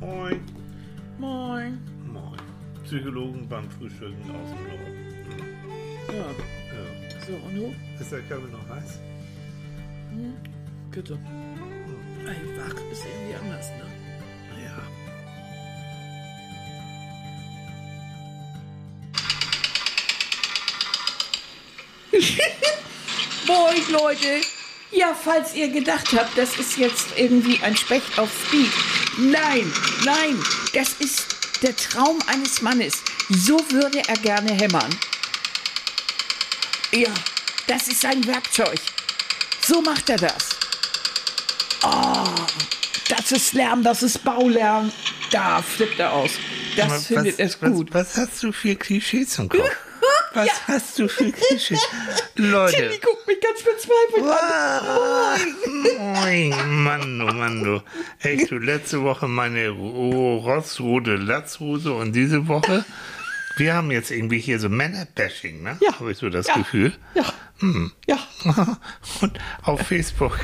Moin. Moin. Moin. Psychologen beim Frühstücken aus dem Norden. Ja, Ja. so und du? Ist der Körper noch heiß? Bitte. Ey, wach ist irgendwie anders, ne? Ja. Moin, Leute. Ja, falls ihr gedacht habt, das ist jetzt irgendwie ein Specht auf Speed. Nein, nein, das ist der Traum eines Mannes. So würde er gerne hämmern. Ja, das ist sein Werkzeug. So macht er das. Oh, das ist Lärm, das ist Baulärm. Da flippt er aus. Das Aber findet was, es gut. Was, was hast du für Klischees im Kopf? Was hast du für Klischees? Leute. Tilly guckt mich ganz verzweifelt an. Moin, Mann, oh Mann, du. Echt, du, letzte Woche meine ro- rossrote Latzhose und diese Woche, wir haben jetzt irgendwie hier so Männerbashing, ne? Ja. Habe ich so das Ja. Gefühl. Ja. Ja. Und auf Facebook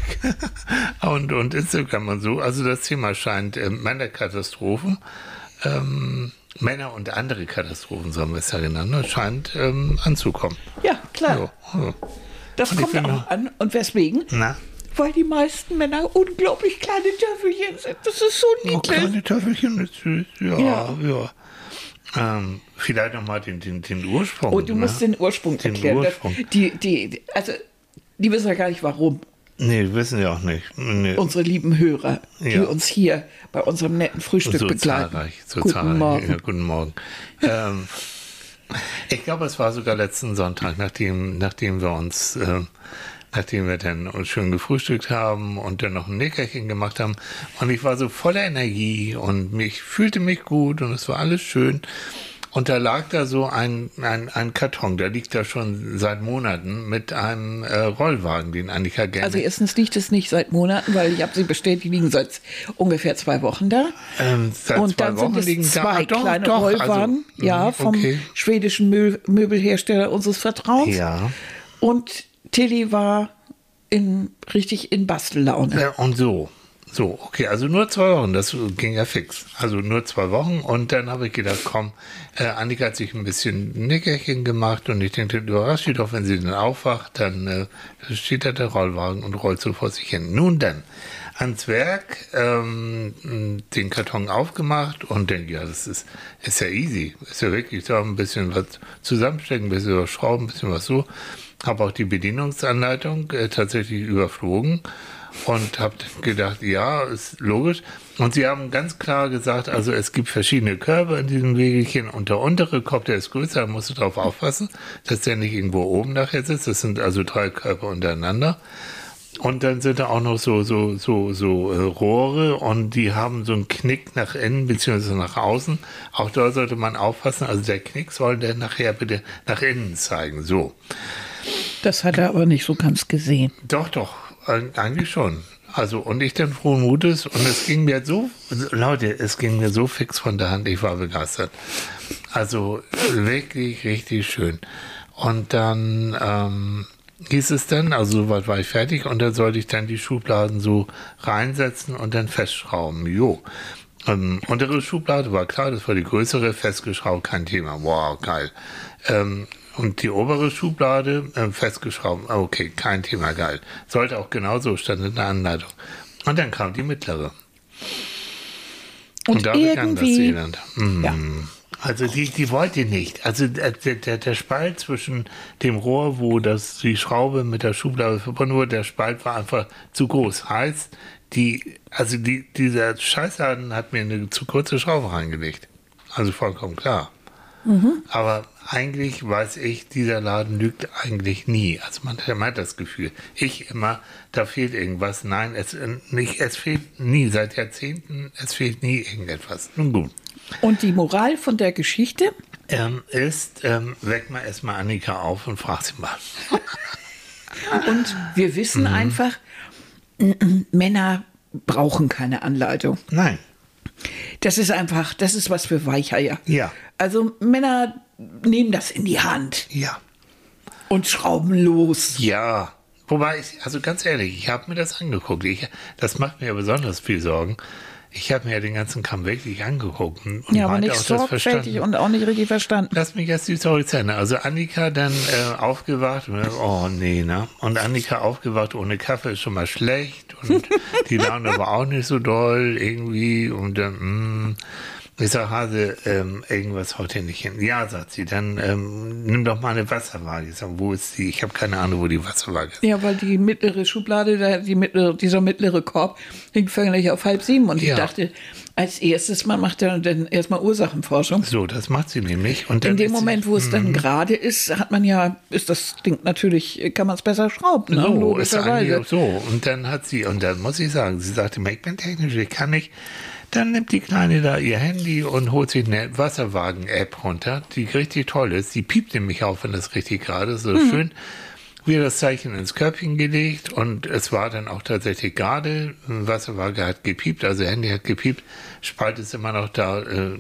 und, und Instagram und so. Also das Thema scheint äh, Männerkatastrophen. Ähm, Männer und andere Katastrophen, so haben wir es ja genannt, ne, scheint ähm, anzukommen. Ja, klar. So, so. Das Und kommt auch an. Und weswegen? Na, Weil die meisten Männer unglaublich kleine Töffelchen sind. Das ist so oh, niedlich. kleine Töffelchen ist süß. Ja, Ja. ja. Ähm, vielleicht nochmal den, den, den Ursprung. Oh, du musst ne? den Ursprung Den erklären. Ursprung. Die, die- also, die wissen ja gar nicht warum. Nee, wissen wir auch nicht. Nee. Unsere lieben Hörer, die Ja. uns hier bei unserem netten Frühstück so begleiten. zahlreich, so Guten zahlreich. Morgen. Ja, guten Morgen. ähm, ich glaube, es war sogar letzten Sonntag, nachdem, nachdem wir uns, ähm, nachdem wir dann uns schön gefrühstückt haben und dann noch ein Nickerchen gemacht haben. Und ich war so voller Energie und mich fühlte mich gut und es war alles schön. Und da lag da so ein, ein, ein Karton, der liegt da schon seit Monaten mit einem äh, Rollwagen, den Annika gerne Also erstens liegt es nicht seit Monaten, weil ich habe sie bestellt, die liegen seit ungefähr zwei Wochen da. ähm, seit Und zwei dann Wochen sind es liegen da. zwei Ah, doch, kleine doch, Rollwagen, also, ja, vom okay. schwedischen Mö Möbelhersteller unseres Vertrauens. Ja. Und Tilly war in, richtig in Bastellaune. Ja, und so. So, okay, also nur zwei Wochen, das ging ja fix. Also nur zwei Wochen und dann habe ich gedacht, komm, äh, Annika hat sich ein bisschen Nickerchen gemacht und ich denke, überrascht sie doch, wenn sie dann aufwacht, dann äh, steht da der Rollwagen und rollt so vor sich hin. Nun dann, ans Werk, ähm, den Karton aufgemacht und denke, ja, das ist, ist ja easy, ist ja wirklich so ein bisschen was zusammenstecken, ein bisschen was schrauben, ein bisschen was so. Habe auch die Bedienungsanleitung äh, tatsächlich überflogen und habe gedacht, ja, ist logisch. Und sie haben ganz klar gesagt, also es gibt verschiedene Körbe in diesem Wegelchen und der untere Korb, der ist größer, da musst du darauf aufpassen, dass der nicht irgendwo oben nachher sitzt. Das sind also drei Körper untereinander. Und dann sind da auch noch so, so, so, so äh, Rohre und die haben so einen Knick nach innen beziehungsweise nach außen. Auch da sollte man aufpassen. Also der Knick soll dann nachher bitte nach innen zeigen. So. Das hat er aber nicht so ganz gesehen. Doch, doch, eigentlich schon. Also, und ich dann frohen Mutes und es ging mir so, Leute, es ging mir so fix von der Hand, ich war begeistert. Also, wirklich richtig schön. Und dann ähm, hieß es dann, also soweit war ich fertig und dann sollte ich dann die Schubladen so reinsetzen und dann festschrauben. Jo. Ähm, untere Schublade war klar, das war die größere, festgeschraubt, kein Thema. Wow, geil. Ähm, und die obere Schublade ähm, festgeschraubt, ah, okay, kein Thema, geil. Sollte auch genauso, stand in der Anleitung. Und dann kam die mittlere. Und, da begann das Elend. Mhm. Ja. Also die, die wollte nicht. Also der, der, der Spalt zwischen dem Rohr, wo das, die Schraube mit der Schublade verbunden wurde, der Spalt war einfach zu groß. Heißt, die, also die, dieser Scheißladen hat mir eine zu kurze Schraube reingelegt. Also vollkommen klar. Aber eigentlich weiß ich, dieser Laden lügt eigentlich nie. Also man hat das Gefühl. Ich immer, da fehlt irgendwas. Nein, es, äh, nicht, es fehlt nie. Seit Jahrzehnten, es fehlt nie irgendetwas. Nun gut. und die Moral von der Geschichte? Ähm, ist, ähm, weck mal erstmal Annika auf und frag sie mal. Und wir wissen Mhm. einfach, m- Männer brauchen keine Anleitung. Nein. Das ist einfach, das ist was für Weicheier. Ja. Also Männer nehmen das in die Hand Ja. und schrauben los. Ja. Wobei, ich, also ganz ehrlich, ich habe mir das angeguckt. Ich, das macht mir besonders viel Sorgen. Ich habe mir ja den ganzen Kram wirklich angeguckt. Und Ja, aber nicht sorgfältig verstanden. und auch nicht richtig verstanden. Lass mich jetzt die Story zu Ende. Also Annika dann äh, aufgewacht und oh nee, ne? Und Annika aufgewacht ohne Kaffee ist schon mal schlecht und die Laune war auch nicht so doll irgendwie und dann, mm, ich sag Hase, ähm, irgendwas haut hier nicht hin. Ja, sagt sie, dann ähm, nimm doch mal eine Wasserwaage. Ich sag, wo ist die? Ich habe keine Ahnung, wo die Wasserwaage ist. Ja, weil die mittlere Schublade, die mittlere, dieser mittlere Korb hing völlig auf halb sieben. Und Ja. ich dachte, als erstes Mal macht er dann erstmal Ursachenforschung. So, das macht sie nämlich. Und dann In dem ist Moment, wo es dann gerade ist, hat man ja, ist das Ding natürlich, kann man es besser schrauben, ne? So, ist eigentlich logischerweise. so. Und dann hat sie, und dann muss ich sagen, sie sagte, ich bin technisch, ich kann nicht. Dann nimmt die Kleine da ihr Handy und holt sich eine Wasserwagen-App runter, die richtig toll ist. Die piept nämlich auf, wenn das richtig gerade ist. So Mhm. schön. Wir das Zeichen ins Körbchen gelegt und es war dann auch tatsächlich gerade. Wasserwaage hat gepiept, also Handy hat gepiept. Spalt ist immer noch da, äh,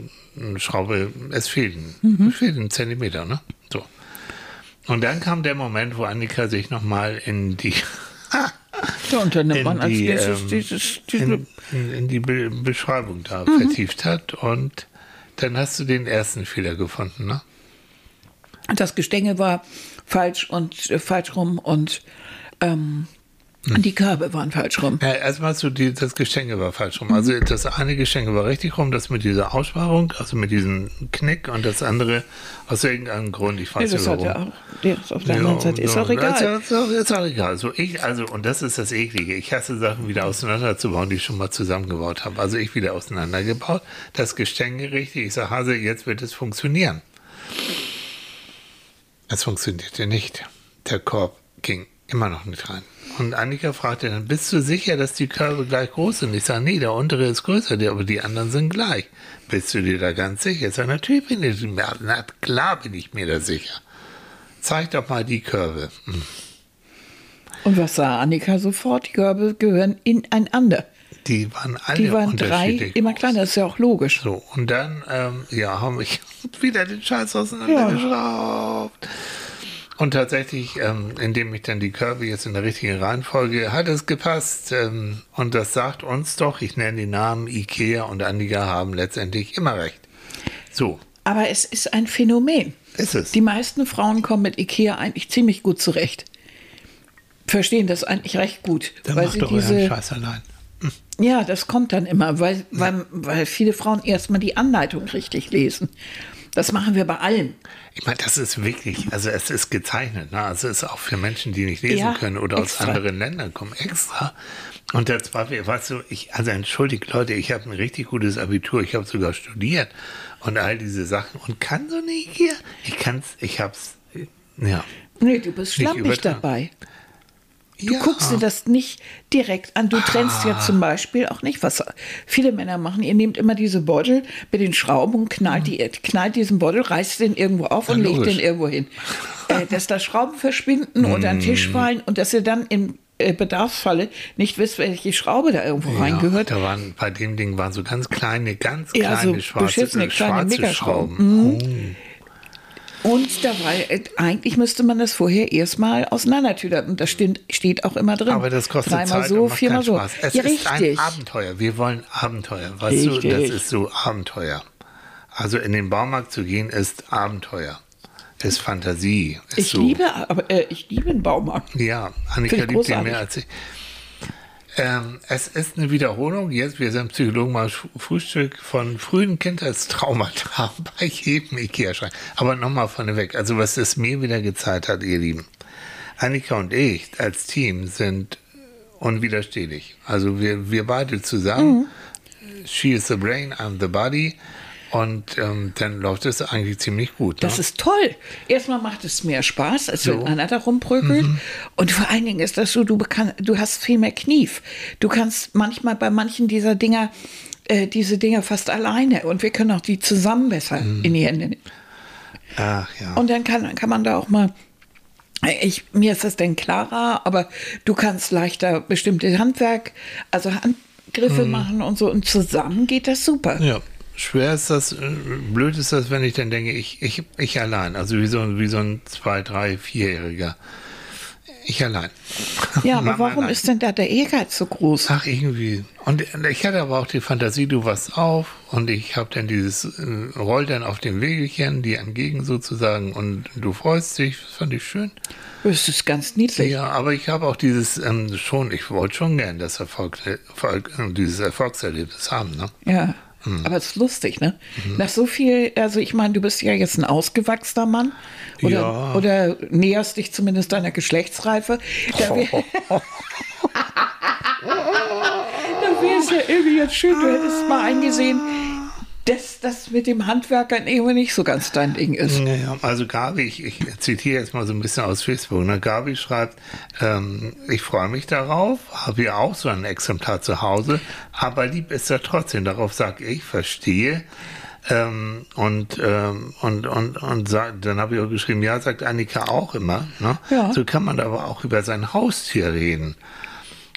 Schraube, es fehlt, Mhm. es fehlt ein Zentimeter, ne? So. Und dann kam der Moment, wo Annika sich nochmal in die Ja, und dann nimmt man als die, erstes ähm, dieses, diese, in, in, in die Be Beschreibung da Mhm. vertieft hat. Und dann hast du den ersten Fehler gefunden, ne? das Gestänge war falsch und äh, falsch rum und ähm, Die Körbe waren falsch rum. Ja, erstmal du die, das Geschenke war falsch rum. Also das eine Geschenke war richtig rum, das mit dieser Aussparung, also mit diesem Knick und das andere aus irgendeinem Grund, ich weiß das nicht hat warum. ja auch, ja, ist auf der anderen Seite ist ja, auch egal. Ist, auch, ist auch egal. Also ich, also, und das ist das Eklige. Ich hasse Sachen wieder auseinanderzubauen, die ich schon mal zusammengebaut habe. Also ich wieder auseinandergebaut. Das Gestänge richtig. Ich sage, Hase, jetzt wird es funktionieren. Es funktionierte nicht. Der Korb ging immer noch nicht rein. Und Annika fragte dann, bist du sicher, dass die Körbe gleich groß sind? Ich sage, nee, der untere ist größer, aber die anderen sind gleich. Bist du dir da ganz sicher? Ich sage, natürlich bin ich mir, na klar bin ich mir da sicher. Zeig doch mal die Körbe. Hm. Und was sah Annika sofort? Die Körbe gehören ineinander. Die waren alle Die waren drei, immer kleiner, das ist ja auch logisch. So, und dann, ähm, ja, haben wir wieder den Scheiß auseinandergeschraubt. Und tatsächlich, ähm, indem ich dann die Körbe jetzt in der richtigen Reihenfolge, hat es gepasst. Ähm, und das sagt uns doch, ich nenne die Namen, Ikea und Annika haben letztendlich immer recht. So, Aber es ist ein Phänomen. ist es. Die meisten Frauen kommen mit Ikea eigentlich ziemlich gut zurecht. Verstehen das eigentlich recht gut. Dann weil macht sie doch euren diese, Scheiß allein. ja, das kommt dann immer, weil, weil, weil viele Frauen erstmal die Anleitung richtig lesen. Das machen wir bei allem. Ich meine, das ist wirklich, also es ist gezeichnet, ne? Also es ist auch für Menschen, die nicht lesen Ja, können oder extra. aus anderen Ländern kommen, extra. Und das war, weißt du, ich, also entschuldigt Leute, ich habe ein richtig gutes Abitur, ich habe sogar studiert und all diese Sachen und kann so nicht hier. Ich kann's, ich hab's, ja. Nee, du bist Nicht schlampig dabei. Du ja. guckst dir das nicht direkt an. Du trennst Ah. ja zum Beispiel auch nicht, was viele Männer machen. Ihr nehmt immer diese Beutel mit den Schrauben und knallt, die, knallt diesen Beutel, reißt den irgendwo auf und Ja, legt logisch. den irgendwo hin. äh, dass da Schrauben verschwinden den Mm. Tisch fallen und dass ihr dann im äh, Bedarfsfalle nicht wisst, welche Schraube da irgendwo reingehört. Ja, da waren, bei dem Ding waren so ganz kleine, ganz Ja, kleine so schwarze, äh, kleine schwarze. Schrauben. Und dabei, äh, eigentlich müsste man das vorher erstmal auseinandertüdern. Und das steht, steht auch immer drin. Aber das kostet Dreimal Zeit so, und macht viermal so. Spaß. Es ja, ist richtig. ein Abenteuer. Wir wollen Abenteuer. Weißt Richtig. du, das ist so Abenteuer. Also in den Baumarkt zu gehen ist Abenteuer. Ist Fantasie. Ist Ich so, liebe, aber äh, ich liebe den Baumarkt. Ja, Annika liebt den mehr als ich. Ähm, es ist eine Wiederholung. Jetzt, wir sind Psychologen mal Frühstück von frühen Kindheitstraumata bei jedem Ikea-Schrank. Aber nochmal vorneweg. Also, was es mir wieder gezeigt hat, ihr Lieben. Annika und ich als Team sind unwiderstehlich. Also, wir, wir beide zusammen. She is the brain, I'm the body. Und ähm, dann läuft es eigentlich ziemlich gut. Das ne? ist toll. Erstmal macht es mehr Spaß, als So. wenn einer da rumprökelt. Und vor allen Dingen ist das so, du, bekann, du hast viel mehr Knief. Du kannst manchmal bei manchen dieser Dinger, äh, diese Dinger fast alleine. Und wir können auch die zusammen besser in die Hände nehmen. Ach ja. Und dann kann, kann man da auch mal. Ich, mir ist das denn klarer, aber du kannst leichter bestimmte Handwerk, also Handgriffe machen und so. Und zusammen geht das super. Ja, schwer ist das, äh, blöd ist das, wenn ich dann denke, ich, ich, ich allein, also wie so, ein- wie so ein zwei, drei, vierjähriger. Ich allein. Ja, aber warum allein. ist denn da der Ehrgeiz so groß? Ach, irgendwie. Und ich hatte aber auch die Fantasie, du warst auf und ich habe dann dieses, äh, roll dann auf dem Wegelchen, die entgegen sozusagen und du freust dich, das fand ich schön. Das ist ganz niedlich. Ja, aber ich habe auch dieses ähm, schon, ich wollte schon gern das Erfolg, Erfolg, äh, dieses Erfolgserlebnis haben, ne? Ja. Hm. Aber es ist lustig, ne? Mhm. Nach so viel, also ich meine, du bist ja jetzt ein ausgewachsener Mann. Oder, Ja. oder näherst dich zumindest deiner Geschlechtsreife. Da wär- Da wäre es ja irgendwie jetzt schön, du hättest mal eingesehen, dass das mit dem Handwerkern irgendwie nicht so ganz dein Ding ist. Naja, also Gabi, ich, ich zitiere jetzt mal so ein bisschen aus Facebook. Ne? Gabi schreibt, ähm, ich freue mich darauf, habe ja auch so ein Exemplar zu Hause, aber lieb ist er trotzdem. Darauf sage ich, verstehe. Ähm, und, ähm, und, und, und sag, dann habe ich auch geschrieben, ja, sagt Annika auch immer. Ne? Ja. So kann man aber auch über sein Haustier reden.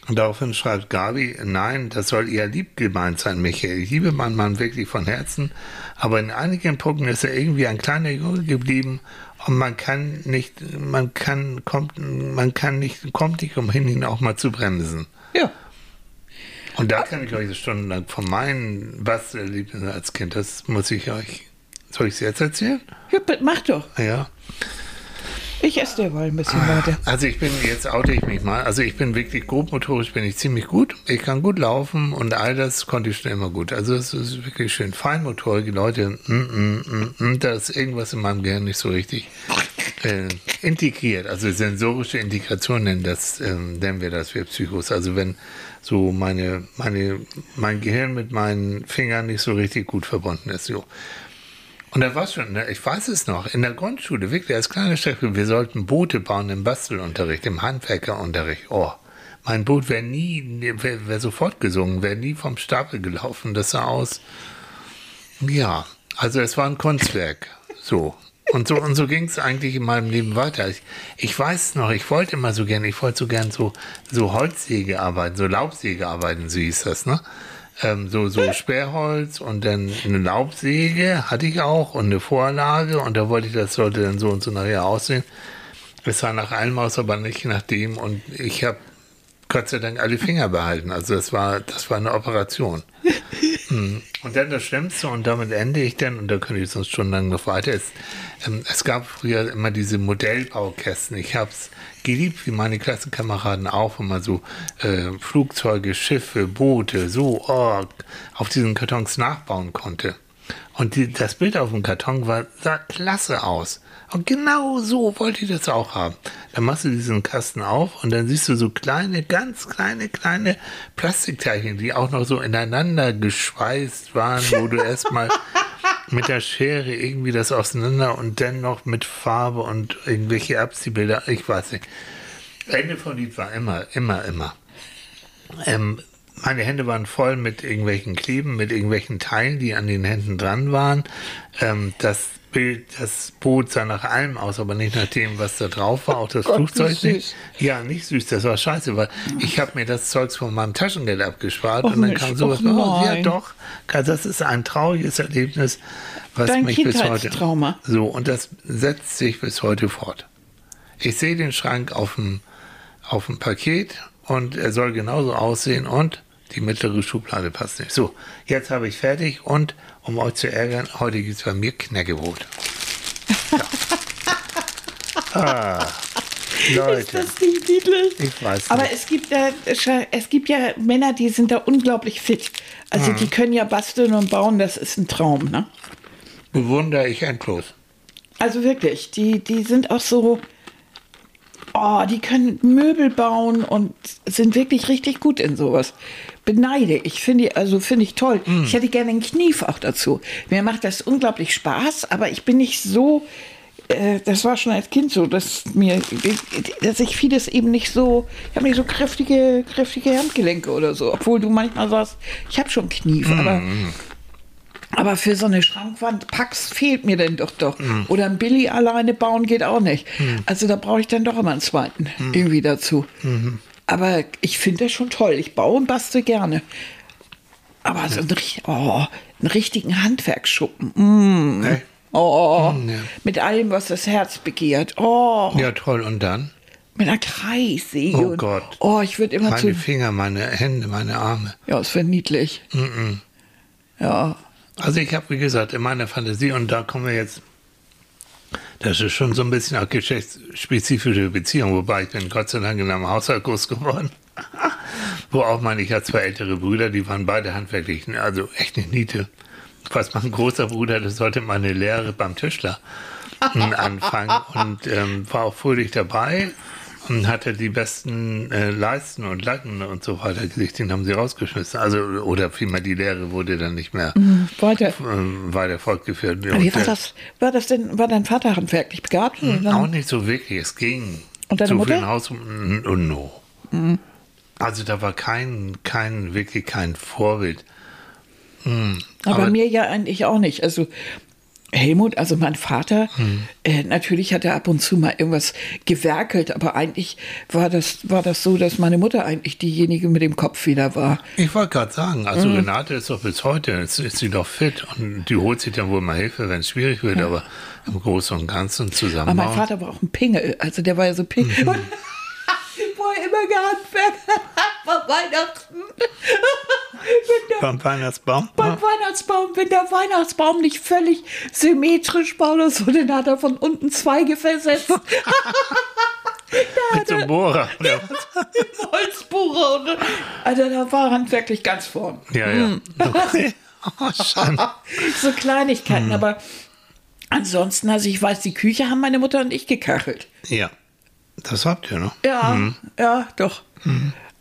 Und daraufhin schreibt Gabi, nein, das soll eher lieb gemeint sein, Michael. Ich liebe meinen Mann wirklich von Herzen, aber in einigen Punkten ist er irgendwie ein kleiner Junge geblieben und man kann nicht, man kann, kommt, man kann nicht, kommt nicht umhin, ihn auch mal zu bremsen. Ja. Und da kann ich euch stundenlang von meinen Bastelerlebnissen als Kind, das muss ich euch, soll ich es jetzt erzählen? ja mach doch. Ja. Ich esse derweil ein bisschen weiter. Also ich bin, jetzt oute ich mich mal, also ich bin wirklich grobmotorisch, bin ich ziemlich gut. Ich kann gut laufen und all das konnte ich schon immer gut. Also es ist wirklich schön. Feinmotorige Leute, mm, mm, mm, mm, da ist irgendwas in meinem Gehirn nicht so richtig äh, integriert. Also sensorische Integration nennen, das, ähm, nennen wir das, wir Psychos. Also wenn so meine, meine, mein Gehirn mit meinen Fingern nicht so richtig gut verbunden ist. So. Und da war schon, ne, ich weiß es noch, in der Grundschule, wirklich als kleine Strecke, wir sollten Boote bauen im Bastelunterricht, im Handwerkerunterricht. Oh, mein Boot wäre nie, wäre wär sofort gesungen, wäre nie vom Stapel gelaufen. Das sah aus, ja, also es war ein Kunstwerk. So. Und so, und so ging es eigentlich in meinem Leben weiter. Ich, ich weiß noch, ich wollte immer so gerne, ich wollte so gern so, so Holzsäge arbeiten, so Laubsäge arbeiten, so hieß das, ne? Ähm, so, so Sperrholz und dann eine Laubsäge hatte ich auch und eine Vorlage und da wollte ich, das sollte dann so und so nachher aussehen. Es sah nach allem aus, aber nicht nach dem und ich habe Gott sei Dank alle Finger behalten. Also das war, das war eine Operation. Hm. Und dann das Schlimmste, und damit ende ich dann, und da könnte ich sonst stundenlang noch weiter, ist, ähm, es gab früher immer diese Modellbaukästen. Ich habe es geliebt, wie meine Klassenkameraden auch, wenn man so äh, Flugzeuge, Schiffe, Boote, so oh, auf diesen Kartons nachbauen konnte. Und die, das Bild auf dem Karton war, sah klasse aus. Und genau so wollte ich das auch haben. Dann machst du diesen Kasten auf und dann siehst du so kleine, ganz kleine, kleine Plastikteilchen, die auch noch so ineinander geschweißt waren, wo du erstmal mit der Schere irgendwie das auseinander und dann noch mit Farbe und irgendwelche Abziehbilder, ich weiß nicht. Ende vom Lied war immer, immer, immer. Ähm, meine Hände waren voll mit irgendwelchen Kleben, mit irgendwelchen Teilen, die an den Händen dran waren. Ähm, das Bild, das Boot sah nach allem aus, aber nicht nach dem, was da drauf war. Auch das Gott, wie Flugzeug nicht. Ja, nicht süß, das war scheiße, weil ich habe mir das Zeugs von meinem Taschengeld abgespart Och, und dann kam sowas raus. Ja, doch. Das ist ein trauriges Erlebnis, was Dein mich bis heute. So, und das setzt sich bis heute fort. Ich sehe den Schrank auf dem, auf dem Paket und er soll genauso aussehen und die mittlere Schublade passt nicht. So, jetzt habe ich fertig und um euch zu ärgern, heute gibt es bei mir Knäckebrot. Ja. ah, Ist Leute, das nicht niedlich? ich weiß Aber nicht. es gibt, ja, es gibt ja Männer, die sind da unglaublich fit. Also Mhm. die können ja basteln und bauen, das ist ein Traum. Ne? Bewundere ich endlos. Also wirklich, die, die sind auch so, oh, die können Möbel bauen und sind wirklich richtig gut in sowas. Beneide ich, finde also finde ich toll. Mhm. Ich hätte gerne einen Kniefach dazu. Mir macht das unglaublich Spaß, aber ich bin nicht so, äh, das war schon als Kind so, dass mir, dass ich vieles eben nicht so, ich habe nicht so kräftige, kräftige Handgelenke oder so, obwohl du manchmal sagst, ich habe schon Knief, aber aber für so eine Schrankwand Pax fehlt mir denn doch doch. Oder ein Billy alleine bauen geht auch nicht. Also da brauche ich dann doch immer einen zweiten irgendwie dazu. Aber ich finde das schon toll. Ich baue und bastel gerne. Aber so einen, richt- oh, einen richtigen Handwerksschuppen. Mm. Hey. Oh, ja. mit allem, was das Herz begehrt. Oh, Ja, toll. Und dann? Mit einer Kreissäge. Oh Gott. Oh, ich würde immer Meine zu. Finger, meine Hände, meine Arme. Ja, es wäre niedlich. Ja. Also ich habe, wie gesagt, in meiner Fantasie, und da kommen wir jetzt, das ist schon so ein bisschen auch geschlechtsspezifische Beziehung, wobei ich bin Gott sei Dank in einem Haushalt groß geworden, wo auch meine, ich hatte zwei ältere Brüder, die waren beide handwerklich, also echt eine Niete. Was mein großer Bruder, das sollte meine Lehre beim Tischler anfangen. Und ähm, war auch fröhlich dabei und hatte die besten äh, Leisten und Lacken und so weiter gekriegt, den haben sie rausgeschmissen. Also, oder vielmehr die Lehre wurde dann nicht mehr Weiter. ähm, weiter fortgeführt. Wie war das? War das denn, war dein Vater handwerklich begabt? dann- Auch nicht so wirklich, es ging. Und deine so Mutter? Haus und, und no. Also da war kein, kein, wirklich kein Vorbild. Hm, Aber, bei mir ja eigentlich auch nicht. Also Helmut, also mein Vater, Hm. äh, natürlich hat er ab und zu mal irgendwas gewerkelt, aber eigentlich war das, war das so, dass meine Mutter eigentlich diejenige mit dem Kopf wieder war. Ich wollte gerade sagen, also Renate ist doch bis heute, jetzt ist sie doch fit und die holt sich dann wohl mal Hilfe, wenn es schwierig wird, aber im Großen und Ganzen zusammen. Aber mein Vater war auch ein Pingel, also der war ja so pingel. Mhm. Er immer gehandwerkt war Weihnachten. Der beim Weihnachtsbaum. beim Weihnachtsbaum, wenn der Weihnachtsbaum nicht völlig symmetrisch war oder so, dann hat er von unten Zweige versetzt. Mit so Bohrer. Oder was? Holzbohrer. Und, also da war handwerklich ganz vorn. Ja, ja. Okay. Oh. So Kleinigkeiten, Mhm. aber ansonsten, also ich weiß, die Küche haben meine Mutter und ich gekachelt. Ja, das habt ihr, ne? Ja, Mhm. ja, doch.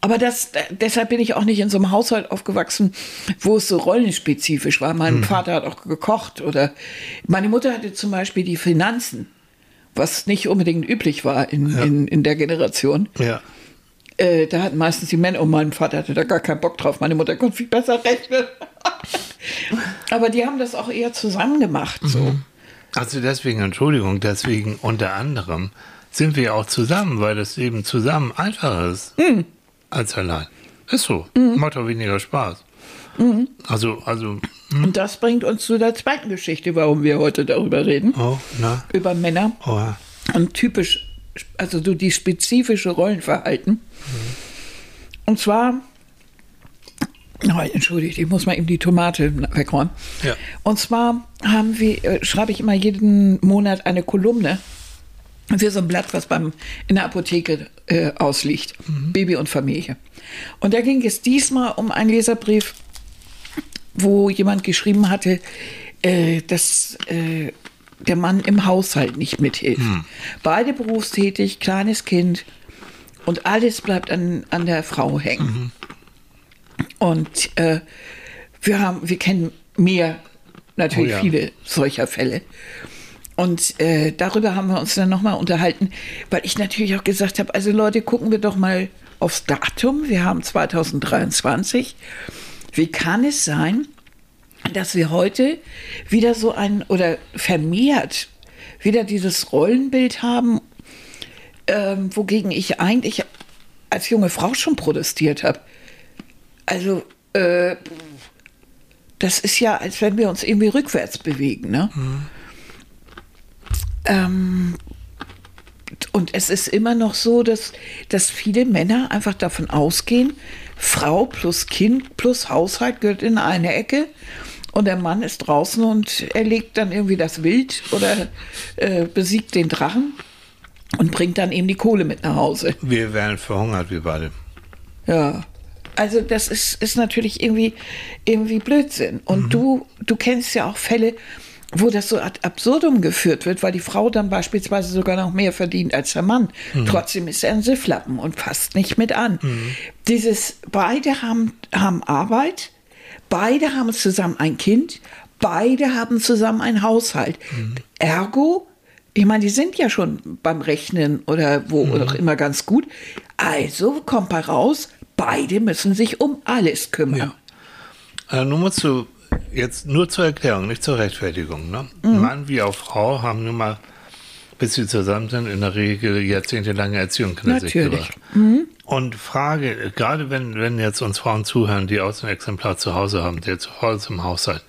Aber das, deshalb bin ich auch nicht in so einem Haushalt aufgewachsen, wo es so rollenspezifisch war. Mhm. Mein Vater hat auch gekocht oder meine Mutter hatte zum Beispiel die Finanzen, was nicht unbedingt üblich war in, in, in der Generation. Ja. Äh, da hatten meistens die Männer, und mein Vater hatte da gar keinen Bock drauf. Meine Mutter konnte viel besser rechnen. Aber die haben das auch eher zusammen gemacht. So. Also deswegen, Entschuldigung, deswegen unter anderem sind wir auch zusammen, weil das Leben zusammen einfacher ist als allein. Ist so. Macht auch weniger Spaß. Also, also, Und das bringt uns zu der zweiten Geschichte, warum wir heute darüber reden. oh, na, Über Männer. oh, und typisch, also so die spezifische Rollenverhalten. Und zwar, oh, entschuldigt, ich muss mal eben die Tomate wegräumen. Ja. Und zwar haben wir, äh, schreibe ich immer jeden Monat eine Kolumne für so ein Blatt, was beim, in der Apotheke äh, ausliegt. Baby und Familie. Und da ging es diesmal um einen Leserbrief, wo jemand geschrieben hatte, äh, dass äh, der Mann im Haushalt nicht mithilft. Beide berufstätig, kleines Kind und alles bleibt an, an der Frau hängen. Und äh, wir haben, wir kennen mehr, natürlich Oh ja. viele solcher Fälle. Und äh, darüber haben wir uns dann nochmal unterhalten, weil ich natürlich auch gesagt habe, also Leute, gucken wir doch mal aufs Datum. Wir haben 2023. Wie kann es sein, dass wir heute wieder so ein oder vermehrt wieder dieses Rollenbild haben, ähm, wogegen ich eigentlich als junge Frau schon protestiert habe. Also, äh, das ist ja, als wenn wir uns irgendwie rückwärts bewegen. Ne? Ähm, und es ist immer noch so, dass, dass viele Männer einfach davon ausgehen, Frau plus Kind plus Haushalt gehört in eine Ecke und der Mann ist draußen und erlegt dann irgendwie das Wild oder äh, besiegt den Drachen und bringt dann eben die Kohle mit nach Hause. wir wären verhungert, wir beide. Ja. Also das ist, ist natürlich irgendwie, irgendwie Blödsinn. Und du, du kennst ja auch Fälle, wo das so ad absurdum geführt wird, weil die Frau dann beispielsweise sogar noch mehr verdient als der Mann. Trotzdem ist er ein Sifflappen und fasst nicht mit an. Dieses, beide haben, haben Arbeit, beide haben zusammen ein Kind, beide haben zusammen einen Haushalt. Ergo, ich meine, die sind ja schon beim Rechnen oder wo oder auch immer ganz gut. Also kommt bei raus, beide müssen sich um alles kümmern. Äh, nun musst du jetzt nur zur Erklärung, nicht zur Rechtfertigung. Ne? Mann wie auch Frau haben nun mal, bis sie zusammen sind, in der Regel jahrzehntelange Erziehung hinter sich gebracht. Und Frage, gerade wenn, wenn jetzt uns Frauen zuhören, die auch so ein Exemplar zu Hause haben, der zu Hause im Haushalt,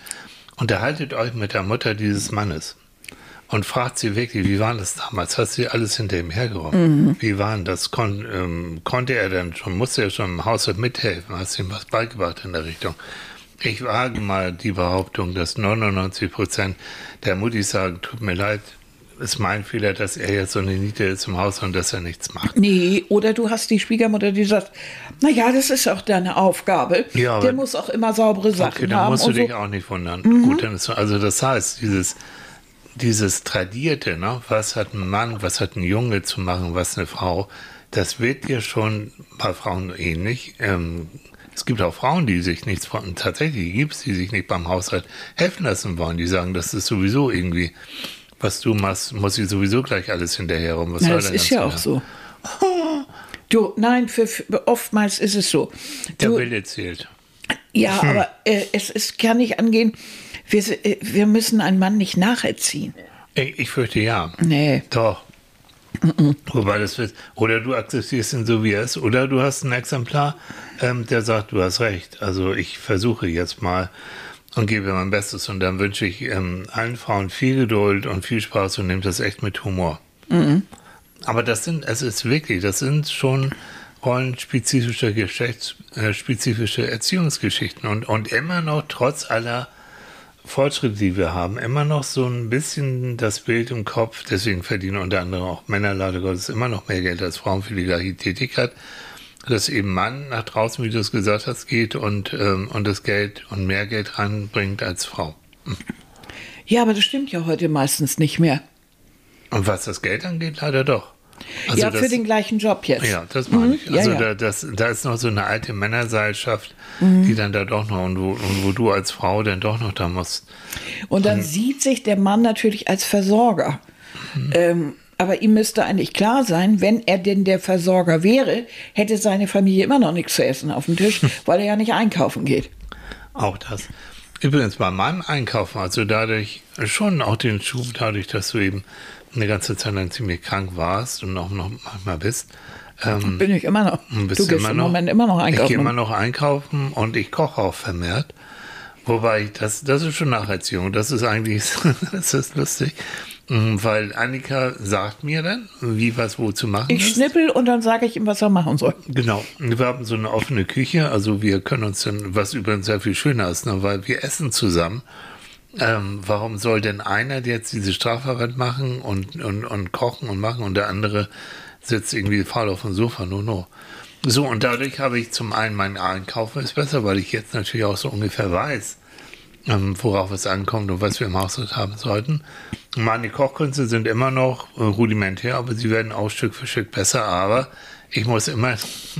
unterhaltet euch mit der Mutter dieses Mannes. und fragt sie wirklich, wie war das damals? Hast du alles hinter ihm hergeräumt? Mhm. Wie war das? Kon ähm, konnte er dann schon, musste er schon im Haushalt mithelfen? Hast du ihm was beigebracht in der Richtung? Ich wage mal die Behauptung, dass 99 Prozent der Muttis sagen, tut mir leid, ist mein Fehler, dass er jetzt so eine Niete ist im Haus und dass er nichts macht. Nee, oder du hast die Schwiegermutter, die sagt, naja, das ist auch deine Aufgabe. Ja, Der muss auch immer saubere Sachen Okay, dann haben. musst du und so. dich auch nicht wundern. Gut, dann ist, also das heißt, dieses, dieses Tradierte, ne, was hat ein Mann, was hat ein Junge zu machen, was eine Frau, das wird dir schon bei Frauen ähnlich. Ähm, es gibt auch Frauen, die sich nichts von, tatsächlich gibt es, die sich nicht beim Haushalt helfen lassen wollen. Die sagen, das ist sowieso irgendwie, was du machst, muss ich sowieso gleich alles hinterher rum. Was Na, das der ist ja auch Lärm? so. Du, nein, für, für, oftmals ist es so. Der Du, Wille zählt. ja, Hm. aber äh, es, es kann nicht angehen, wir, äh, wir müssen einen Mann nicht nacherziehen. Ich, ich fürchte ja. Nee. Doch. Wobei das wird, oder du akzeptierst ihn so wie er ist, oder du hast ein Exemplar, ähm, der sagt, du hast recht. Also ich versuche jetzt mal und gebe mein Bestes und dann wünsche ich ähm, allen Frauen viel Geduld und viel Spaß und nehmt das echt mit Humor. Aber das sind, es ist wirklich, das sind schon rollenspezifische, geschlechtsspezifische Erziehungsgeschichten und, und immer noch trotz aller Fortschritte, die wir haben, immer noch so ein bisschen das Bild im Kopf. Deswegen verdienen unter anderem auch Männer leider Gottes immer noch mehr Geld als Frauen für die gleiche Tätigkeit. Dass eben Mann nach draußen, wie du es gesagt hast, geht und, ähm, und das Geld und mehr Geld reinbringt als Frau. Ja, aber das stimmt ja heute meistens nicht mehr. Und was das Geld angeht, leider doch. Also ja, für das- den gleichen Job jetzt. Ja, das meine ich. Mhm, ja, Also ja. Da, das, da ist noch so eine alte Männerseilschaft, Mhm. die dann da doch noch, und wo, und wo du als Frau dann doch noch da musst. Und dann sieht sich der Mann natürlich als Versorger. Ähm, aber ihm müsste eigentlich klar sein, wenn er denn der Versorger wäre, hätte seine Familie immer noch nichts zu essen auf dem Tisch, weil er ja nicht einkaufen geht. Auch das. Übrigens bei meinem Einkaufen, also dadurch schon auch den Schub, dadurch, dass du eben eine ganze Zeit lang ziemlich krank warst und auch noch manchmal bist. Ähm, Bin ich immer noch. Du gehst im Moment immer noch Ich einkaufen. gehe immer noch einkaufen und ich koche auch vermehrt. Wobei, ich das, das ist schon Nacherziehung. Das ist eigentlich, das ist lustig. Mm, Weil Annika sagt mir dann, wie was wo zu machen ich ist. schnippel und dann sage ich ihm, was er machen soll. Genau. Wir haben so eine offene Küche, also wir können uns dann, was übrigens sehr viel schöner ist, ne, weil wir essen zusammen. Ähm, warum soll denn einer jetzt diese Strafarbeit machen und, und, und kochen und machen und der andere sitzt irgendwie faul auf dem Sofa? No, no. So, und dadurch habe ich zum einen mein Einkaufen ist besser, weil ich jetzt natürlich auch so ungefähr weiß, ähm, worauf es ankommt und was wir im Haushalt haben sollten. Meine Kochkünste sind immer noch äh, rudimentär, aber sie werden auch Stück für Stück besser. Aber ich muss immer,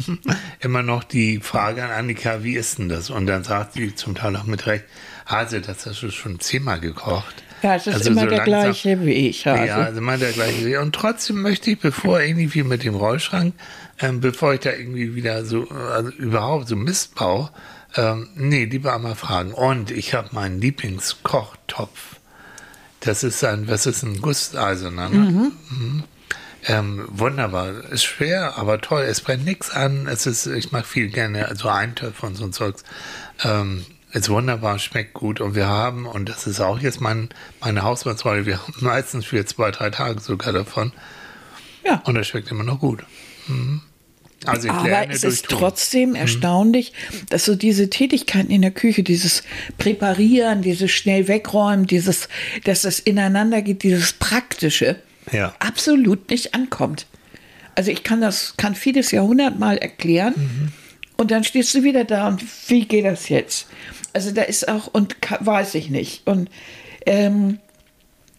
immer noch die Frage an Annika, wie ist denn das? Und dann sagt sie zum Teil auch mit Recht, Hase, das hast du schon zehnmal gekocht. Ja, es ist Also immer so der langsam- gleiche Weg. Hase. Ja, also immer der gleiche Weg. Und trotzdem möchte ich, bevor irgendwie mit dem Rollschrank, ähm, bevor ich da irgendwie wieder so, also überhaupt so Mist baue, ähm, nee, lieber einmal fragen. Und ich habe meinen Lieblingskochtopf. Das ist ein, was ist ein Gusseiserner, ne? Mhm. Ähm, wunderbar. Ist schwer, aber toll. Es brennt nichts an. Es ist, ich mache viel gerne so Eintöpfe und so ein Zeugs. Ähm, ist wunderbar, schmeckt gut. Und wir haben, und das ist auch jetzt mein, meine Hausmannsrolle, wir haben meistens für zwei, drei Tage sogar davon. Ja. Und das schmeckt immer noch gut. Mhm. Also Aber es ist trotzdem erstaunlich, dass so diese Tätigkeiten in der Küche, dieses Präparieren, dieses schnell wegräumen, dieses, dass das ineinander geht, dieses Praktische, Ja. absolut nicht ankommt. Also ich kann das, kann vieles Jahrhundertmal erklären Mhm. und dann stehst du wieder da und wie geht das jetzt? Also da ist auch, und weiß ich nicht. Und ähm,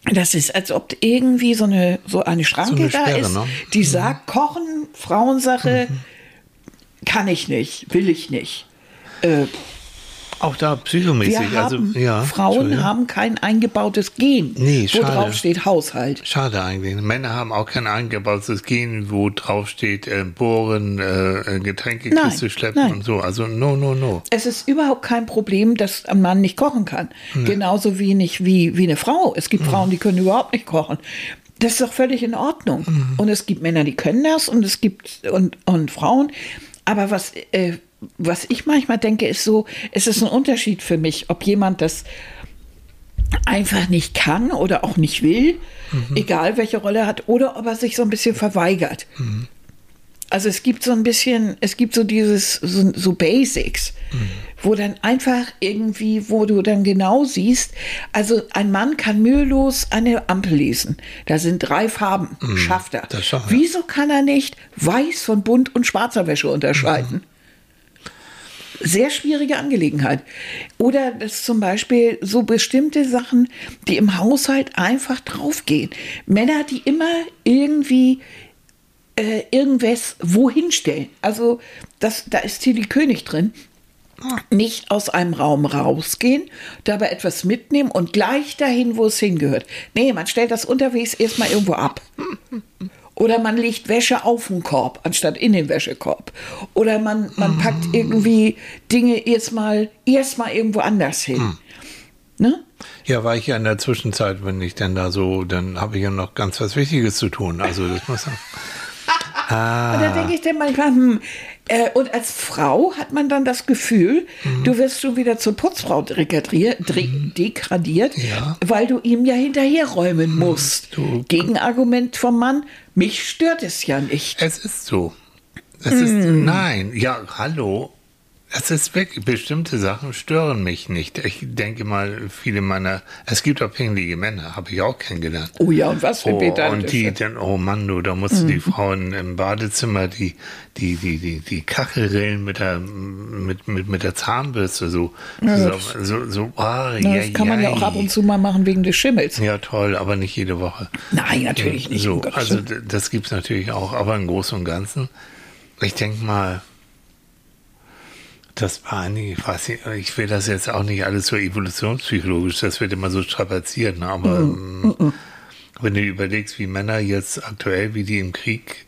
das ist, als ob irgendwie so eine, so eine Schranke So eine da Sperre, ist, ne? die sagt, Kochen, Frauensache, Mhm. kann ich nicht, will ich nicht. Äh, Auch da psychomäßig. wir also, haben, ja, Frauen haben kein eingebautes Gen, Nee, wo schade. drauf steht Haushalt. Schade eigentlich. Männer haben auch kein eingebautes Gen, wo drauf steht, äh, bohren, äh, Getränkekiste schleppen nein. und so. Also no, no, no. Es ist überhaupt kein Problem, dass ein Mann nicht kochen kann. Genauso wenig wie, wie eine Frau. Es gibt Frauen, die können überhaupt nicht kochen. Das ist doch völlig in Ordnung. Und es gibt Männer, die können das und es gibt und, und Frauen. Aber was, äh, was ich manchmal denke, ist so, es ist ein Unterschied für mich, ob jemand das einfach nicht kann oder auch nicht will, egal welche Rolle er hat, oder ob er sich so ein bisschen verweigert. Also es gibt so ein bisschen, es gibt so dieses, so, so Basics, wo dann einfach irgendwie, wo du dann genau siehst, also ein Mann kann mühelos eine Ampel lesen. Da sind drei Farben, schafft er. das schafft er. Wieso kann er nicht weiß von bunt und schwarzer Wäsche unterscheiden? Sehr schwierige Angelegenheit. Oder das zum Beispiel so bestimmte Sachen, die im Haushalt einfach draufgehen. Männer, die immer irgendwie äh, irgendwas wohin stellen. Also das, da ist Tilly König drin. Nicht aus einem Raum rausgehen, dabei etwas mitnehmen und gleich dahin, wo es hingehört. Nee, man stellt das unterwegs erstmal irgendwo ab. Oder man legt Wäsche auf den Korb, anstatt in den Wäschekorb. Oder man, man packt irgendwie Dinge erstmal erstmal irgendwo anders hin. Ne? Ja, war ich ja in der Zwischenzeit, wenn ich dann da so, dann habe ich ja noch ganz was Wichtiges zu tun. Also das muss Und da denke ich dann manchmal, hm, äh, und als Frau hat man dann das Gefühl, du wirst schon wieder zur Putzfrau degradiert, degradiert Ja. weil du ihm ja hinterherräumen musst. du- Gegenargument vom Mann, mich stört es ja nicht. Es ist so. Es ist, nein, ja, hallo. Es ist wirklich, bestimmte Sachen stören mich nicht. Ich denke mal, viele meiner, es gibt auch pinglige Männer, habe ich auch kennengelernt. Oh ja, und was für Oh, und die dann, oh Mann, du, da mussten die Frauen im Badezimmer die, die, die, die, die Kachelrillen mit der, mit, mit, mit der Zahnbürste so, so, so, so ah, Na, ja, das kann man ja auch ab und zu mal machen wegen des Schimmels. Ja, toll, aber nicht jede Woche. Nein, natürlich nicht. So, um also das gibt's natürlich auch, aber im Großen und Ganzen, ich denke mal, das war eigentlich, ich weiß nicht, ich will das jetzt auch nicht alles so evolutionspsychologisch, das wird immer so strapaziert, ne? aber ähm, wenn du überlegst, wie Männer jetzt aktuell, wie die im Krieg,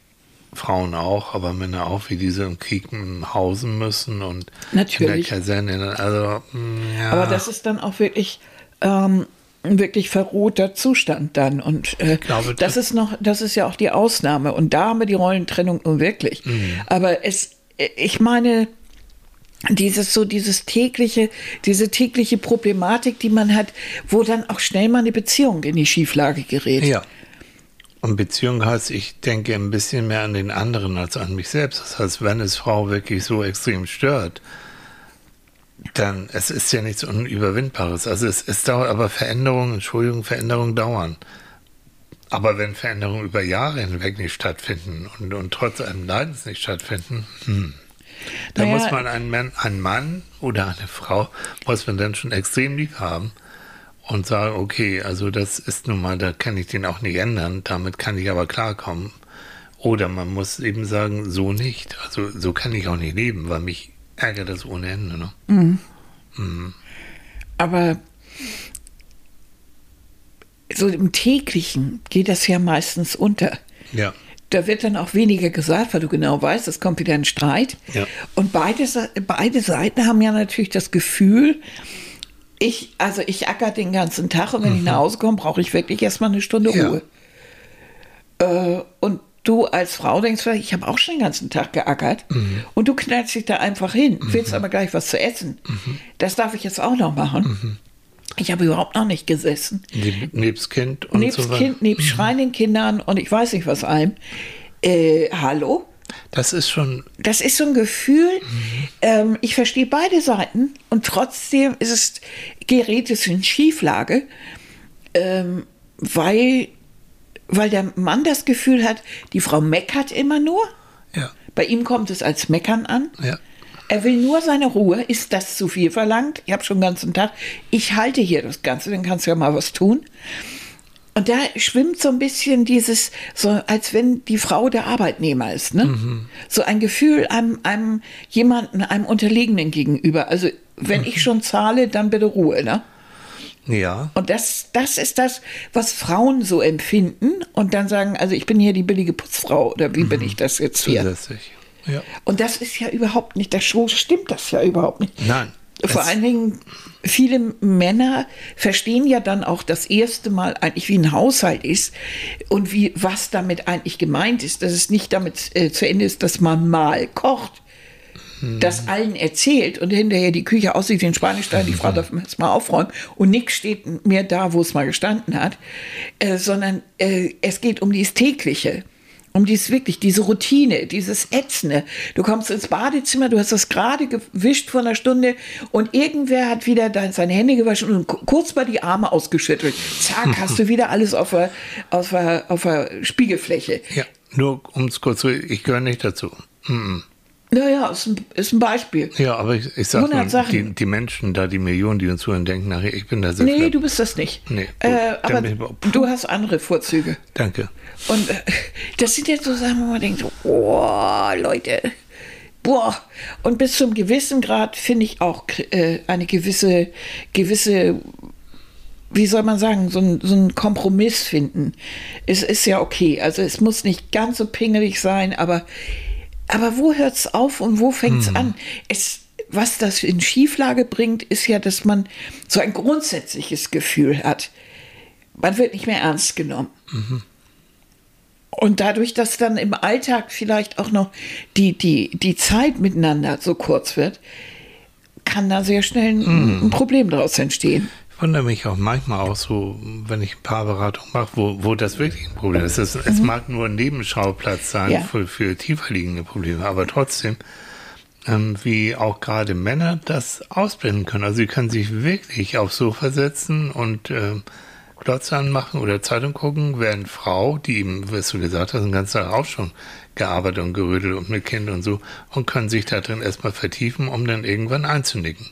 Frauen auch, aber Männer auch, wie diese im Krieg m, hausen müssen und Natürlich. in der Kaserne, also mm, ja. Aber das ist dann auch wirklich ähm, ein wirklich verrohter Zustand dann. Und äh, glaube, das das- ist noch, das ist ja auch die Ausnahme. Und da haben wir die Rollentrennung nun wirklich. Mhm. Aber es, äh, ich meine, dieses so dieses tägliche, diese tägliche Problematik, die man hat, wo dann auch schnell mal eine Beziehung in die Schieflage gerät. Ja. Und Beziehung heißt, ich denke ein bisschen mehr an den anderen als an mich selbst. Das heißt, wenn es Frau wirklich so extrem stört, dann es ist ja nichts Unüberwindbares. Also es, es dauert, aber Veränderungen, Entschuldigung, Veränderungen dauern. Aber wenn Veränderungen über Jahre hinweg nicht stattfinden und, und trotz einem Leidens nicht stattfinden, hm, da Naja. muss man einen Mann, einen Mann oder eine Frau, muss man dann schon extrem lieb haben und sagen, okay, also das ist nun mal, da kann ich den auch nicht ändern, damit kann ich aber klarkommen. Oder man muss eben sagen, so nicht. Also so kann ich auch nicht leben, weil mich ärgert das ohne Ende. Ne? Aber so im täglichen geht das ja meistens unter. Ja. Da wird dann auch weniger gesagt, weil du genau weißt, es kommt wieder ein Streit. Ja. Und beide, beide Seiten haben ja natürlich das Gefühl, ich, also ich acker den ganzen Tag und wenn ich nach Hause komme, brauche ich wirklich erstmal eine Stunde Mhm. Ja. Ruhe. Äh, und du als Frau denkst, ich habe auch schon den ganzen Tag geackert Mhm. und du knallst dich da einfach hin, willst aber gleich was zu essen. Mhm. Das darf ich jetzt auch noch machen. Ich habe überhaupt noch nicht gesessen Neb- Nebst Kind und nebst so weiter. Kind, nebst schreienden Kindern und ich weiß nicht was allem. Äh, hallo? Das ist schon, Das ist so ein Gefühl, ähm, ich verstehe beide Seiten und trotzdem ist es, gerät es in Schieflage, ähm, weil, weil der Mann das Gefühl hat, die Frau meckert immer nur. ja, Bei ihm kommt es als Meckern an. ja. Er will nur seine Ruhe. Ist das zu viel verlangt? Ich habe schon den ganzen Tag. Ich halte hier das Ganze, dann kannst du ja mal was tun. Und da schwimmt so ein bisschen dieses, so als wenn die Frau der Arbeitnehmer ist, ne? So ein Gefühl einem, einem jemanden, einem Unterlegenen gegenüber. Also wenn ich schon zahle, dann bitte Ruhe, ne? Ja, Und das, das ist das, was Frauen so empfinden und dann sagen, also ich bin hier die billige Putzfrau oder wie bin ich das jetzt hier? zusätzlich. Ja. Und das ist ja überhaupt nicht, das so stimmt das ja überhaupt nicht. Nein. Vor allen Dingen, viele Männer verstehen ja dann auch das erste Mal eigentlich, wie ein Haushalt ist und wie, was damit eigentlich gemeint ist. Dass es nicht damit äh, zu Ende ist, dass man mal kocht. das allen erzählt und hinterher die Küche aussieht wie ein Schweinestall, die Frau darf es mal aufräumen und nichts steht mehr da, wo es mal gestanden hat, äh, sondern äh, es geht um dieses tägliche. Um dies wirklich, diese Routine, dieses Ätzende. Du kommst ins Badezimmer, du hast das gerade gewischt vor einer Stunde und irgendwer hat wieder dein, seine Hände gewaschen und kurz mal die Arme ausgeschüttelt. Zack, hast du wieder alles auf der, auf der, auf der Spiegelfläche. Ja, nur um es kurz zu, ich gehöre nicht dazu. Mm -mm. Naja, ist ein, ist ein Beispiel. Ja, aber ich, ich sag 100 nur, Sachen. die, die Menschen da, die Millionen, die uns zuhören, denken nachher, ich bin da sehr Nee, flapp. du bist das nicht. Nee, gut, äh, aber ich du hast andere Vorzüge. Danke. Und äh, das sind jetzt so Sachen, wo man denkt, boah, Leute, boah. Und bis zum gewissen Grad finde ich auch äh, eine gewisse, gewisse, wie soll man sagen, so ein, so ein Kompromiss finden. Es ist ja okay. Also es muss nicht ganz so pingelig sein, aber, aber wo hört es auf und wo fängt es an? Es, was das in Schieflage bringt, ist ja, dass man so ein grundsätzliches Gefühl hat. Man wird nicht mehr ernst genommen. Und dadurch, dass dann im Alltag vielleicht auch noch die, die, die Zeit miteinander so kurz wird, kann da sehr schnell ein, ein Problem daraus entstehen. Ich wundere mich auch manchmal auch so, wenn ich ein paar Beratungen mache, wo, wo das wirklich ein Problem ist. Es, es mag nur ein Nebenschauplatz sein Mhm. Ja. für, für tiefer liegende Probleme, aber trotzdem, ähm, wie auch gerade Männer das ausblenden können. Also sie können sich wirklich aufs Sofa setzen und ähm, Glotze anmachen oder Zeitung gucken, während Frau, die eben, was du gesagt hast, den ganzen Tag auch schon gearbeitet und gerödelt und mit Kind und so, und können sich da drin erstmal vertiefen, um dann irgendwann einzunicken.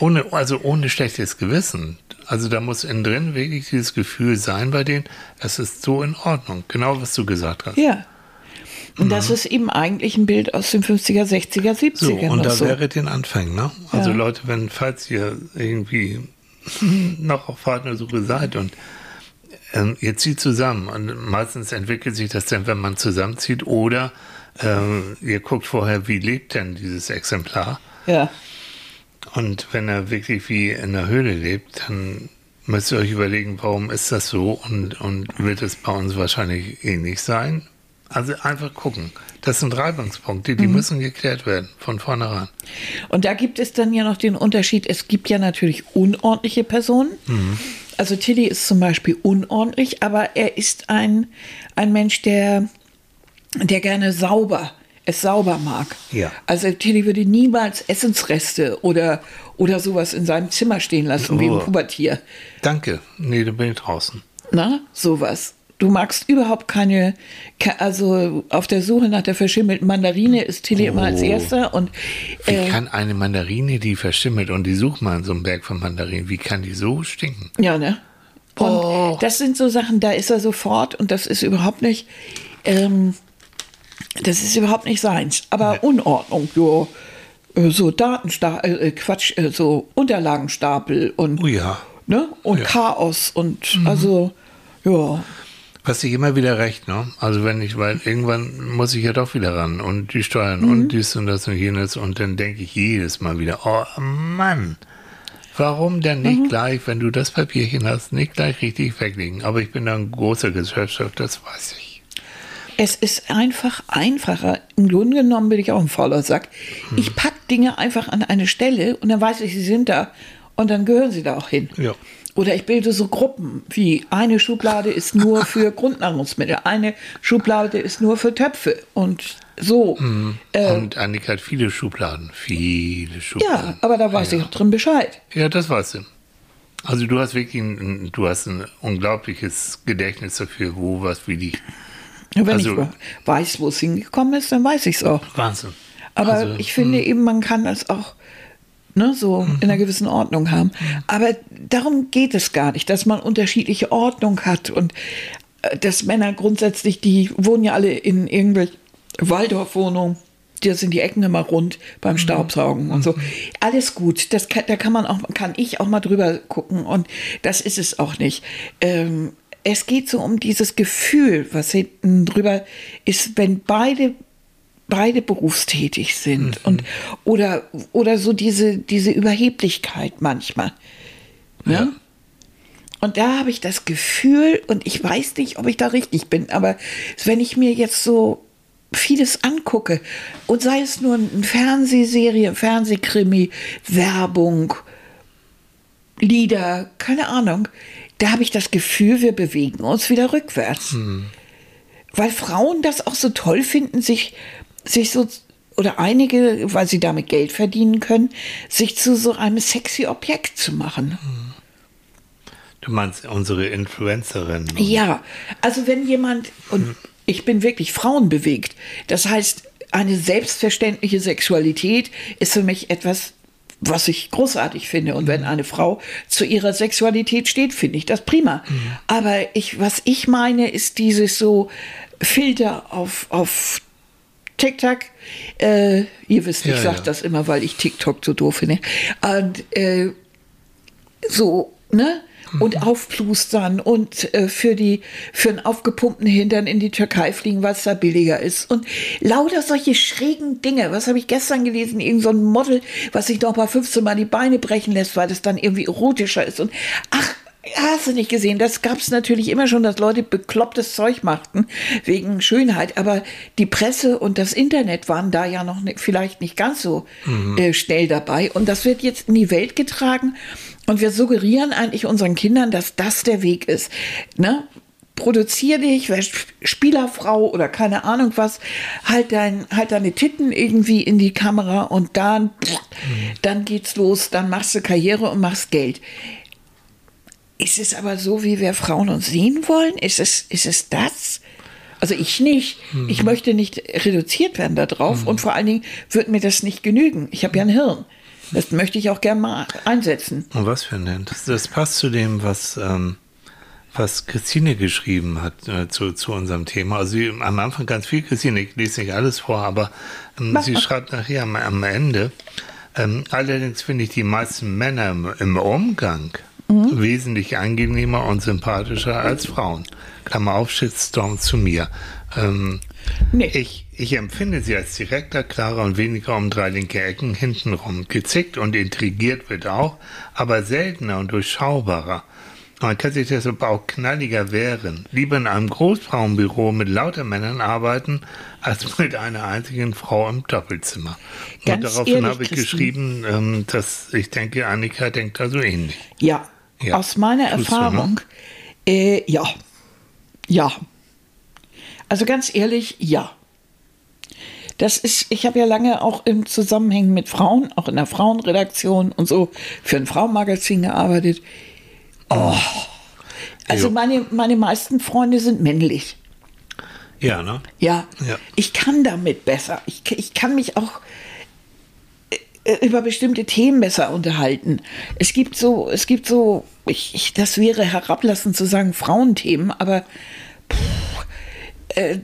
Ohne, also ohne schlechtes Gewissen. Also da muss innen drin wirklich dieses Gefühl sein bei denen, es ist so in Ordnung. Genau, was du gesagt hast. Ja. Und das ist eben eigentlich ein Bild aus den 50er, 60er, 70er. So, und da so. wäre den Anfang, ne? Also Ja. Leute, wenn, falls ihr irgendwie noch auf Partnersuche seid und ähm, ihr zieht zusammen und meistens entwickelt sich das dann, wenn man zusammenzieht oder ähm, ihr guckt vorher, wie lebt denn dieses Exemplar ja. Und wenn er wirklich wie in der Höhle lebt, dann müsst ihr euch überlegen, warum ist das so und, und wird es bei uns wahrscheinlich ähnlich sein. Also einfach gucken. Das sind Reibungspunkte, die müssen geklärt werden von vornherein. Und da gibt es dann ja noch den Unterschied, es gibt ja natürlich unordentliche Personen. Mhm. Also Tilly ist zum Beispiel unordentlich, aber er ist ein, ein Mensch, der, der gerne sauber, es sauber mag. Ja. Also Tilly würde niemals Essensreste oder, oder sowas in seinem Zimmer stehen lassen, wie Oh. ein Pubertier. Danke. Nee, da bin ich draußen. Na, sowas. Du magst überhaupt keine, ke- also auf der Suche nach der verschimmelten Mandarine ist Tilly immer als Oh. erster und Wie äh, kann eine Mandarine, die verschimmelt und die sucht mal in so einem Berg von Mandarinen, wie kann die so stinken? Ja, ne? Und Oh. das sind so Sachen, da ist er sofort und das ist überhaupt nicht, ähm, das ist überhaupt nicht seins. Aber Unordnung, so, äh, so Datenstapel, äh, Quatsch, äh, so Unterlagenstapel und, Oh ja. ne? und Ja. Chaos und also, ja. Was ich immer wieder recht, ne? Also wenn ich, weil irgendwann muss ich ja doch wieder ran und die Steuern Mhm. und dies und das und jenes und dann denke ich jedes Mal wieder, oh Mann, warum denn nicht Mhm. gleich, wenn du das Papierchen hast, nicht gleich richtig weglegen? Aber ich bin da ein großer Gesellschaft, das weiß ich. Es ist einfach einfacher. Im Grunde genommen bin ich auch ein fauler Sack. Hm. Ich pack Dinge einfach an eine Stelle und dann weiß ich, sie sind da und dann gehören sie da auch hin. Ja. Oder ich bilde so Gruppen, wie eine Schublade ist nur für Grundnahrungsmittel, eine Schublade ist nur für Töpfe und so. Äh, und Annika hat viele Schubladen, viele Schubladen. ja, aber da weiß ich auch drin Bescheid. Ja, das weißt du. Also du hast wirklich ein, du hast ein unglaubliches Gedächtnis dafür, wo was wie liegt. Wenn Also- ich weiß, wo es hingekommen ist, dann weiß ich es auch. Wahnsinn. Aber Also, ich finde eben, man kann das auch ne, so in einer gewissen Ordnung haben. Aber darum geht es gar nicht, dass man unterschiedliche Ordnung hat und äh, dass Männer grundsätzlich, die wohnen ja alle in irgendwelchen Waldorfwohnungen. Da sind die Ecken immer rund beim Staubsaugen und so. Alles gut. Das kann, da kann man auch, kann ich auch mal drüber gucken. Und das ist es auch nicht. Ähm, es geht so um dieses Gefühl, was hinten drüber ist, wenn beide beide berufstätig sind und oder oder so diese diese Überheblichkeit manchmal. Ne? Ja. Und da habe ich das Gefühl und ich weiß nicht, ob ich da richtig bin, aber wenn ich mir jetzt so vieles angucke und sei es nur eine Fernsehserie, Fernsehkrimi, Werbung, Lieder, keine Ahnung, da habe ich das Gefühl, wir bewegen uns wieder rückwärts. Hm. Weil Frauen das auch so toll finden, sich, sich so, oder einige, weil sie damit Geld verdienen können, sich zu so einem sexy Objekt zu machen. Du meinst unsere Influencerin? Ja, also wenn jemand, und ich bin wirklich frauenbewegt, das heißt, eine selbstverständliche Sexualität ist für mich etwas, was ich großartig finde. Und wenn eine Frau zu ihrer Sexualität steht, finde ich das prima. Aber ich, was ich meine, ist dieses so Filter auf, auf TikTok. Äh, ihr wisst, ich Ja, sage ja. das immer, weil ich TikTok so doof finde. Und äh, so, ne? Und aufplustern und äh, für die für einen aufgepumpten Hintern in die Türkei fliegen, weil es da billiger ist. Und lauter solche schrägen Dinge. Was habe ich gestern gelesen? Irgend so ein Model, was sich noch mal 15 Mal die Beine brechen lässt, weil das dann irgendwie erotischer ist. Und ach, Hast du nicht gesehen? Das gab es natürlich immer schon, dass Leute beklopptes Zeug machten wegen Schönheit. Aber die Presse und das Internet waren da ja noch nicht, vielleicht nicht ganz so äh, schnell dabei. Und das wird jetzt in die Welt getragen. Und wir suggerieren eigentlich unseren Kindern, dass das der Weg ist. Ne? Produzier dich, wer Spielerfrau oder keine Ahnung was, halt, dein, halt deine Titten irgendwie in die Kamera und dann, dann geht's los, dann machst du Karriere und machst Geld. Ist es aber so, wie wir Frauen uns sehen wollen? Ist es, ist es das? Also ich nicht. Ich möchte nicht reduziert werden darauf und vor allen Dingen wird mir das nicht genügen. Ich habe ja ein Hirn. Das möchte ich auch gerne mal einsetzen. Und was für ein? Das, das passt zu dem, was, ähm, was Christine geschrieben hat äh, zu, zu unserem Thema. Also sie, am Anfang ganz viel, Christine, ich lese nicht alles vor, aber ähm, sie schreibt nachher am, am Ende, ähm, allerdings finde ich die meisten Männer im, im Umgang wesentlich angenehmer und sympathischer als Frauen. Klammer auf, Shitstorm zu mir. Ähm, Nee. ich, ich empfinde sie als direkter, klarer und weniger um drei linke Ecken hintenrum. Gezickt und intrigiert wird auch, aber seltener und durchschaubarer. Man kann sich deshalb auch knalliger wehren. Lieber in einem Großfrauenbüro mit lauter Männern arbeiten, als mit einer einzigen Frau im Doppelzimmer. Ganz und daraufhin ehrlich, habe ich Christine. geschrieben, ähm, dass ich denke, Annika denkt da so ähnlich. Ja, Ja. aus meiner Tust du, ne? Erfahrung, äh, ja. Ja. Also ganz ehrlich, ja. Das ist, ich habe ja lange auch im Zusammenhang mit Frauen, auch in der Frauenredaktion und so, für ein Frauenmagazin gearbeitet. Oh. Also Jo. meine, meine meisten Freunde sind männlich. Ja, ne? Ja, Ja. ich kann damit besser. Ich, ich kann mich auch über bestimmte Themen besser unterhalten. Es gibt so, es gibt so, ich, ich, das wäre herablassend zu sagen Frauenthemen, aber pff, äh,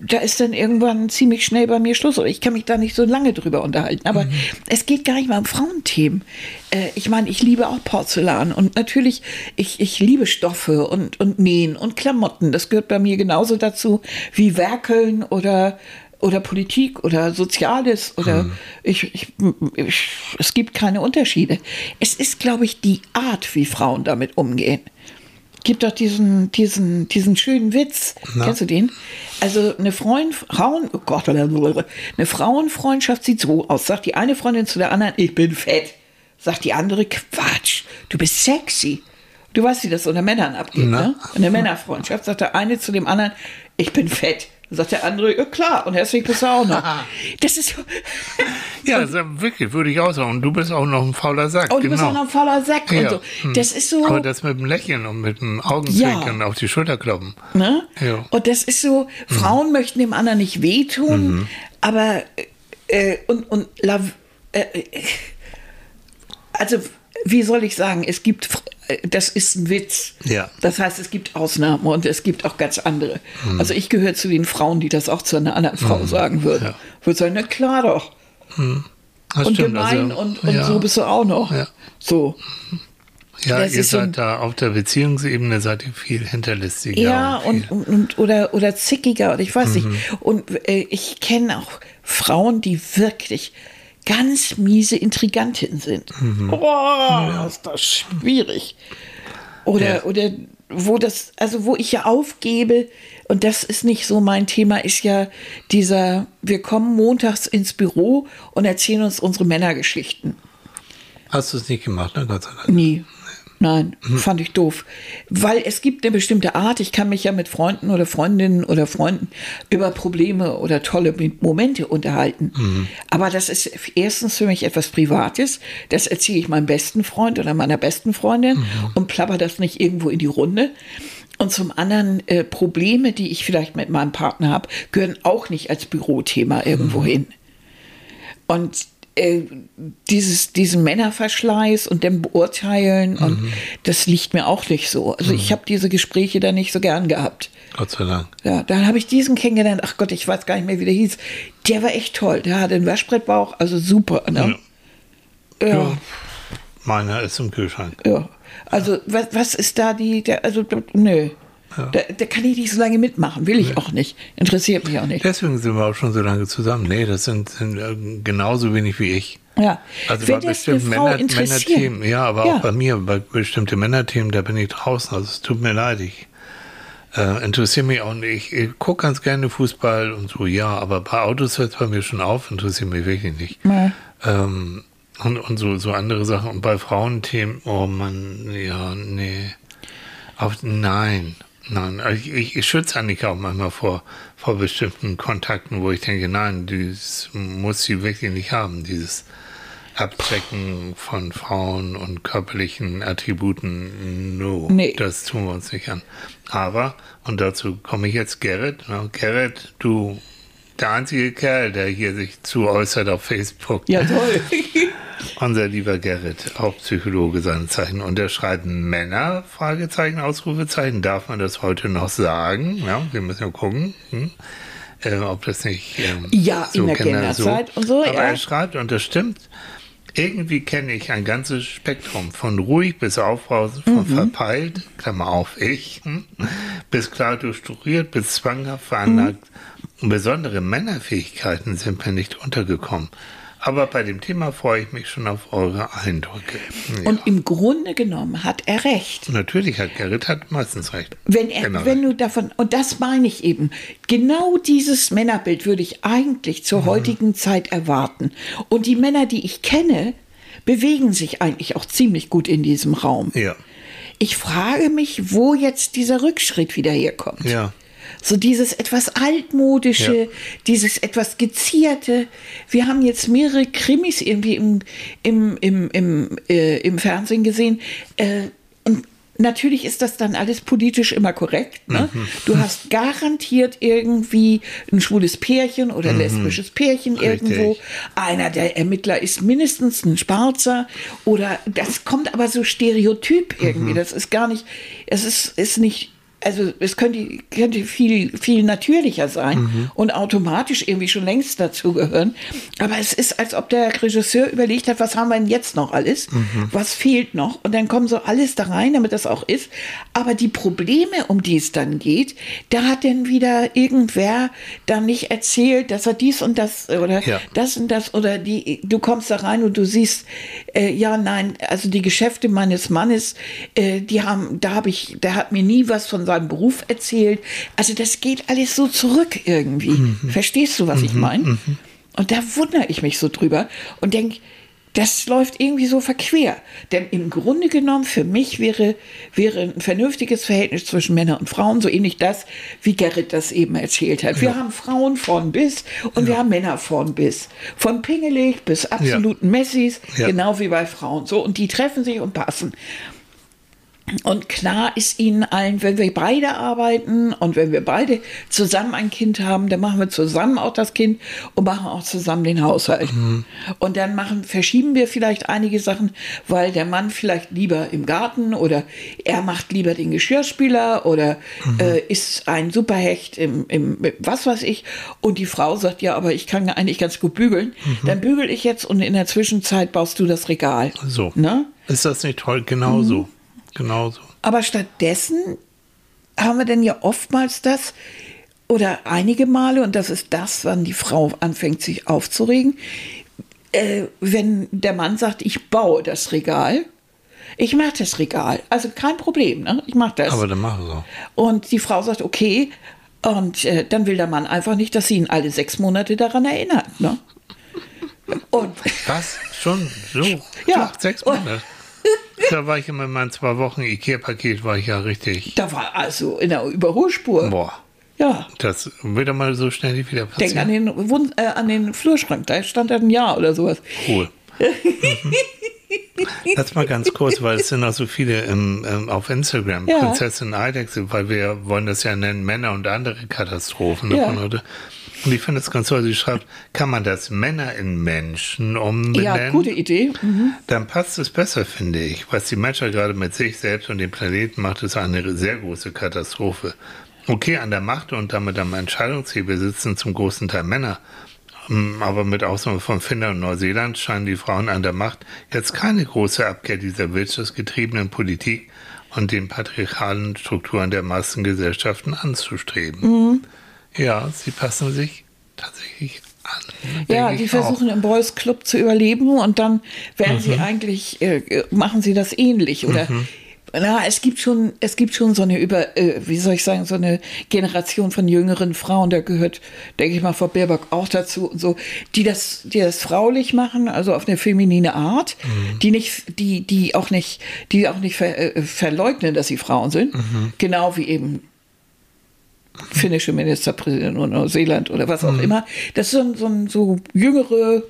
da ist dann irgendwann ziemlich schnell bei mir Schluss. Oder ich kann mich da nicht so lange drüber unterhalten. Aber es geht gar nicht mal um Frauenthemen. Äh, ich meine, ich liebe auch Porzellan und natürlich, ich, ich liebe Stoffe und, und Nähen und Klamotten. Das gehört bei mir genauso dazu wie Werkeln oder oder Politik oder Soziales oder ich, ich, ich, es gibt keine Unterschiede. Es ist, glaube ich, die Art, wie Frauen damit umgehen. Gibt doch diesen, diesen, diesen schönen Witz. Na? Kennst du den? Also eine Freund, Frauen, oh Gott, eine Frauenfreundschaft sieht so aus. Sagt die eine Freundin zu der anderen, ich bin fett. Sagt die andere, Quatsch, du bist sexy. Du weißt, wie das unter Männern abgeht, Na? ne? In der Männerfreundschaft sagt der eine zu dem anderen, ich bin fett. Sagt der andere, ja klar, und hässlich bist du auch noch. Das ist so. Ja, das ist wirklich, würde ich auch sagen. Und du bist auch noch ein fauler Sack. Und du genau. bist auch noch ein fauler Sack und Ja. so. Hm. Das ist so. Aber das mit dem Lächeln und mit dem Augenzwinkern auf die Schulter kloppen. Ne? Ja. Und das ist so, Frauen möchten dem anderen nicht wehtun, aber äh, und, und äh, äh, also wie soll ich sagen, es gibt, äh, das ist ein Witz. Ja. Das heißt, es gibt Ausnahmen und es gibt auch ganz andere. Also ich gehöre zu den Frauen, die das auch zu einer anderen Frau sagen würden. Ja. Würde sagen, na klar doch. Das Und stimmt, gemein also, und, und ja, so bist du auch noch. Ja. So. Ja, das ihr ist so seid da auf der Beziehungsebene seid ihr viel hinterlistiger. Ja, und, und, und, oder, oder zickiger oder ich weiß Mhm. nicht. Und äh, ich kenne auch Frauen, die wirklich ganz miese Intrigantinnen sind. Mhm. Oh, ist das schwierig. Oder, Ja. oder wo das, also wo ich ja aufgebe, und das ist nicht so mein Thema, ist ja dieser, wir kommen montags ins Büro und erzählen uns unsere Männergeschichten. Hast du es nicht gemacht, ne? Gott sei Dank. Nie. Nein, fand ich doof. Weil es gibt eine bestimmte Art, ich kann mich ja mit Freunden oder Freundinnen oder Freunden über Probleme oder tolle Momente unterhalten. Aber das ist erstens für mich etwas Privates. Das erzähle ich meinem besten Freund oder meiner besten Freundin und plapper das nicht irgendwo in die Runde. Und zum anderen, äh, Probleme, die ich vielleicht mit meinem Partner habe, gehören auch nicht als Bürothema irgendwo hin. Und äh, dieses, diesen Männerverschleiß und dem Beurteilen, und das liegt mir auch nicht so. Also ich habe diese Gespräche da nicht so gern gehabt. Gott sei Dank. Ja, dann habe ich diesen kennengelernt. Ach Gott, ich weiß gar nicht mehr, wie der hieß. Der war echt toll. Der hatte einen Waschbrettbauch, also super. Ne? Ja. Ja. Meiner ist im Kühlschrank. ja. Also was, was ist da die, der, also nö. Da, da kann ich nicht so lange mitmachen, will ich auch nicht. Interessiert mich auch nicht. Deswegen sind wir auch schon so lange zusammen. Nee, das sind, sind äh, genauso wenig wie ich. Ja. Also Wenn bei bestimmten Männer. Männerthemen, ja, aber Ja. auch bei mir, bei bestimmten Männerthemen, da bin ich draußen. Also es tut mir leid, ich äh, interessiere mich auch nicht. Ich, ich gucke ganz gerne Fußball und so, ja, aber bei Autos hört es bei mir schon auf, interessiert mich wirklich nicht. Nee. Ähm, und, und so, so andere Sachen. Und bei Frauenthemen, oh Mann, ja, nee. Auf, nein, nein. Also Ich, ich, ich schütze Annika auch manchmal vor, vor bestimmten Kontakten, wo ich denke, nein, das muss sie wirklich nicht haben, dieses Abchecken von Frauen und körperlichen Attributen. No, Nee. das tun wir uns nicht an. Aber, und dazu komme ich jetzt, Gerrit. Ne? Gerrit, du, der einzige Kerl, der hier sich zu äußert auf Facebook. Ja, toll. Unser lieber Gerrit, auch Psychologe seine Zeichen. Und er schreibt Männer, Fragezeichen, Ausrufezeichen. Darf man das heute noch sagen? Ja, wir müssen ja gucken, hm? äh, ob das nicht ähm, Ja, in der Kinder Kinderzeit und so, Aber ja. er schreibt, und das stimmt, irgendwie kenne ich ein ganzes Spektrum von ruhig bis aufbrausend, von Mhm. verpeilt, Klammer auf ich, hm, bis klar strukturiert, bis zwanghaft veranlagt. Mhm. Besondere Männerfähigkeiten sind mir nicht untergekommen. Aber bei dem Thema freue ich mich schon auf eure Eindrücke. Ja. Und im Grunde genommen hat er recht. Natürlich hat Gerrit hat meistens recht. Wenn, er, Genau. wenn du davon, und das meine ich eben, genau dieses Männerbild würde ich eigentlich zur Mhm. heutigen Zeit erwarten. Und die Männer, die ich kenne, bewegen sich eigentlich auch ziemlich gut in diesem Raum. Ja, Ich frage mich, wo jetzt dieser Rückschritt wieder herkommt. ja. So dieses etwas altmodische, Ja. dieses etwas gezierte. Wir haben jetzt mehrere Krimis irgendwie im, im, im, im, äh, im Fernsehen gesehen. Äh, und natürlich ist das dann alles politisch immer korrekt. Ne? Mhm. Du hast garantiert irgendwie ein schwules Pärchen oder Mhm. lesbisches Pärchen irgendwo. Einer der Ermittler ist mindestens ein Schwarzer oder das kommt aber so stereotyp irgendwie. Mhm. Das ist gar nicht, es ist, ist nicht also es könnte, könnte viel, viel natürlicher sein Mhm. und automatisch irgendwie schon längst dazugehören. Aber es ist, als ob der Regisseur überlegt hat, was haben wir denn jetzt noch alles? Mhm. Was fehlt noch? Und dann kommen so alles da rein, damit das auch ist. Aber die Probleme, um die es dann geht, da hat dann wieder irgendwer dann nicht erzählt, dass er dies und das oder Ja. das und das oder die, du kommst da rein und du siehst, äh, ja, nein, also die Geschäfte meines Mannes, äh, die haben, da habe ich, der hat mir nie was von seinem Beruf erzählt. Also das geht alles so zurück irgendwie. Verstehst du, was ich meine? Und da wundere ich mich so drüber und denke, das läuft irgendwie so verquer. Denn im Grunde genommen, für mich wäre, wäre ein vernünftiges Verhältnis zwischen Männern und Frauen so ähnlich das, wie Gerrit das eben erzählt hat. Wir haben Frauen von bis und wir haben Männer von bis. Von pingelig bis absoluten Messis, Ja. genau wie bei Frauen. So, und die treffen sich und passen. Und klar ist ihnen allen, wenn wir beide arbeiten und wenn wir beide zusammen ein Kind haben, dann machen wir zusammen auch das Kind und machen auch zusammen den Haushalt. Und dann machen, verschieben wir vielleicht einige Sachen, weil der Mann vielleicht lieber im Garten oder er macht lieber den Geschirrspüler oder äh, ist ein Superhecht im, im, was weiß ich. Und die Frau sagt, ja, aber ich kann eigentlich ganz gut bügeln. Dann bügel ich jetzt und in der Zwischenzeit baust du das Regal. So. Ne? Ist das nicht toll? Genau Mhm. so. Genau so. Aber stattdessen haben wir dann ja oftmals das, oder einige Male, und das ist das, wann die Frau anfängt, sich aufzuregen, äh, wenn der Mann sagt, ich baue das Regal, Ich mache das Regal. Also kein Problem, ne? Ich mache das. Aber dann mach es auch. Und die Frau sagt, okay. Und äh, dann will der Mann einfach nicht, dass sie ihn alle sechs Monate daran erinnert. Ne? Und Was? Schon so? Ja. Sechs Und- Monate. Da war ich immer in meinen zwei Wochen Ikea-Paket, war ich ja richtig. da war also in der Überholspur. Boah, Ja. das wird mal so schnell nicht wieder Denk an passieren. den, Wund, äh, an den Flurschrank, da stand ein Jahr oder sowas. Cool. Mhm. Das mal ganz kurz, weil es sind auch so viele ähm, ähm, auf Instagram, Ja. Prinzessin Eidechse, weil wir wollen das ja nennen, Männer und andere Katastrophen. Ja. davon heute. Und ich finde es ganz toll, sie schreibt, kann man das Männer in Menschen umbenennen? Ja, gute Idee. Mhm. Dann passt es besser, finde ich. Was die Menschheit gerade mit sich selbst und dem Planeten macht, ist eine sehr große Katastrophe. Okay, an der Macht und damit am Entscheidungshebel sitzen zum großen Teil Männer. Ähm, Aber mit Ausnahme von Finnland und Neuseeland scheinen die Frauen an der Macht jetzt keine große Abkehr dieser wirtschaftsgetriebenen Politik und den patriarchalen Strukturen der Massengesellschaften anzustreben. Ja, sie passen sich tatsächlich an. Ja, die ich auch. versuchen im Boys Club zu überleben und dann werden sie eigentlich, äh, machen sie das ähnlich oder na, es gibt schon, es gibt schon so eine über, äh, wie soll ich sagen, so eine Generation von jüngeren Frauen, da gehört, denke ich mal, Frau Baerbock auch dazu und so, die das, die das fraulich machen, also auf eine feminine Art, die nicht, die, die auch nicht, die auch nicht ver, äh, verleugnen, dass sie Frauen sind, genau wie eben finnische Ministerpräsident oder Neuseeland oder was auch immer. Das sind so, so, so jüngere,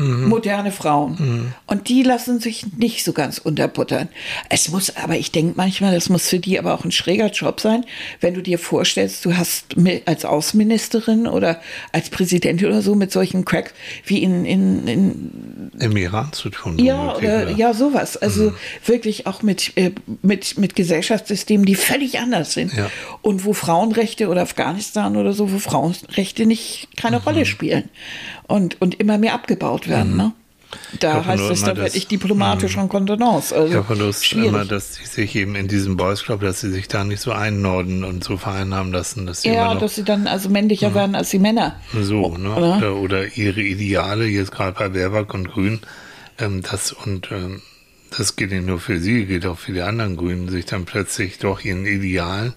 moderne Frauen. Und die lassen sich nicht so ganz unterbuttern. Es muss aber, ich denke manchmal, das muss für die aber auch ein schräger Job sein, wenn du dir vorstellst, du hast als Außenministerin oder als Präsidentin oder so mit solchen Cracks wie in, in, in Im Iran zu tun. ja, oder, ja, sowas. Also wirklich auch mit, äh, mit, mit Gesellschaftssystemen, die völlig anders sind. Ja. Und wo Frauenrechte oder Afghanistan oder so, wo Frauenrechte nicht keine Mhm. Rolle spielen und, und immer mehr abgebaut werden. Ne? Da hoffe heißt es dann dass- wirklich diplomatisch und Kontenance. Also Ich habe Lust schwierig. immer, dass sie sich eben in diesem Boys Club, dass sie sich da nicht so einnorden und so vereinnahmen lassen, dass sie ja, noch dass sie dann also männlicher werden als die Männer. so, ne? Oder? Oder, oder ihre Ideale, jetzt gerade bei Baerbock und Grün, ähm, das und ähm, das geht nicht nur für sie, geht auch für die anderen Grünen, sich dann plötzlich doch ihren Idealen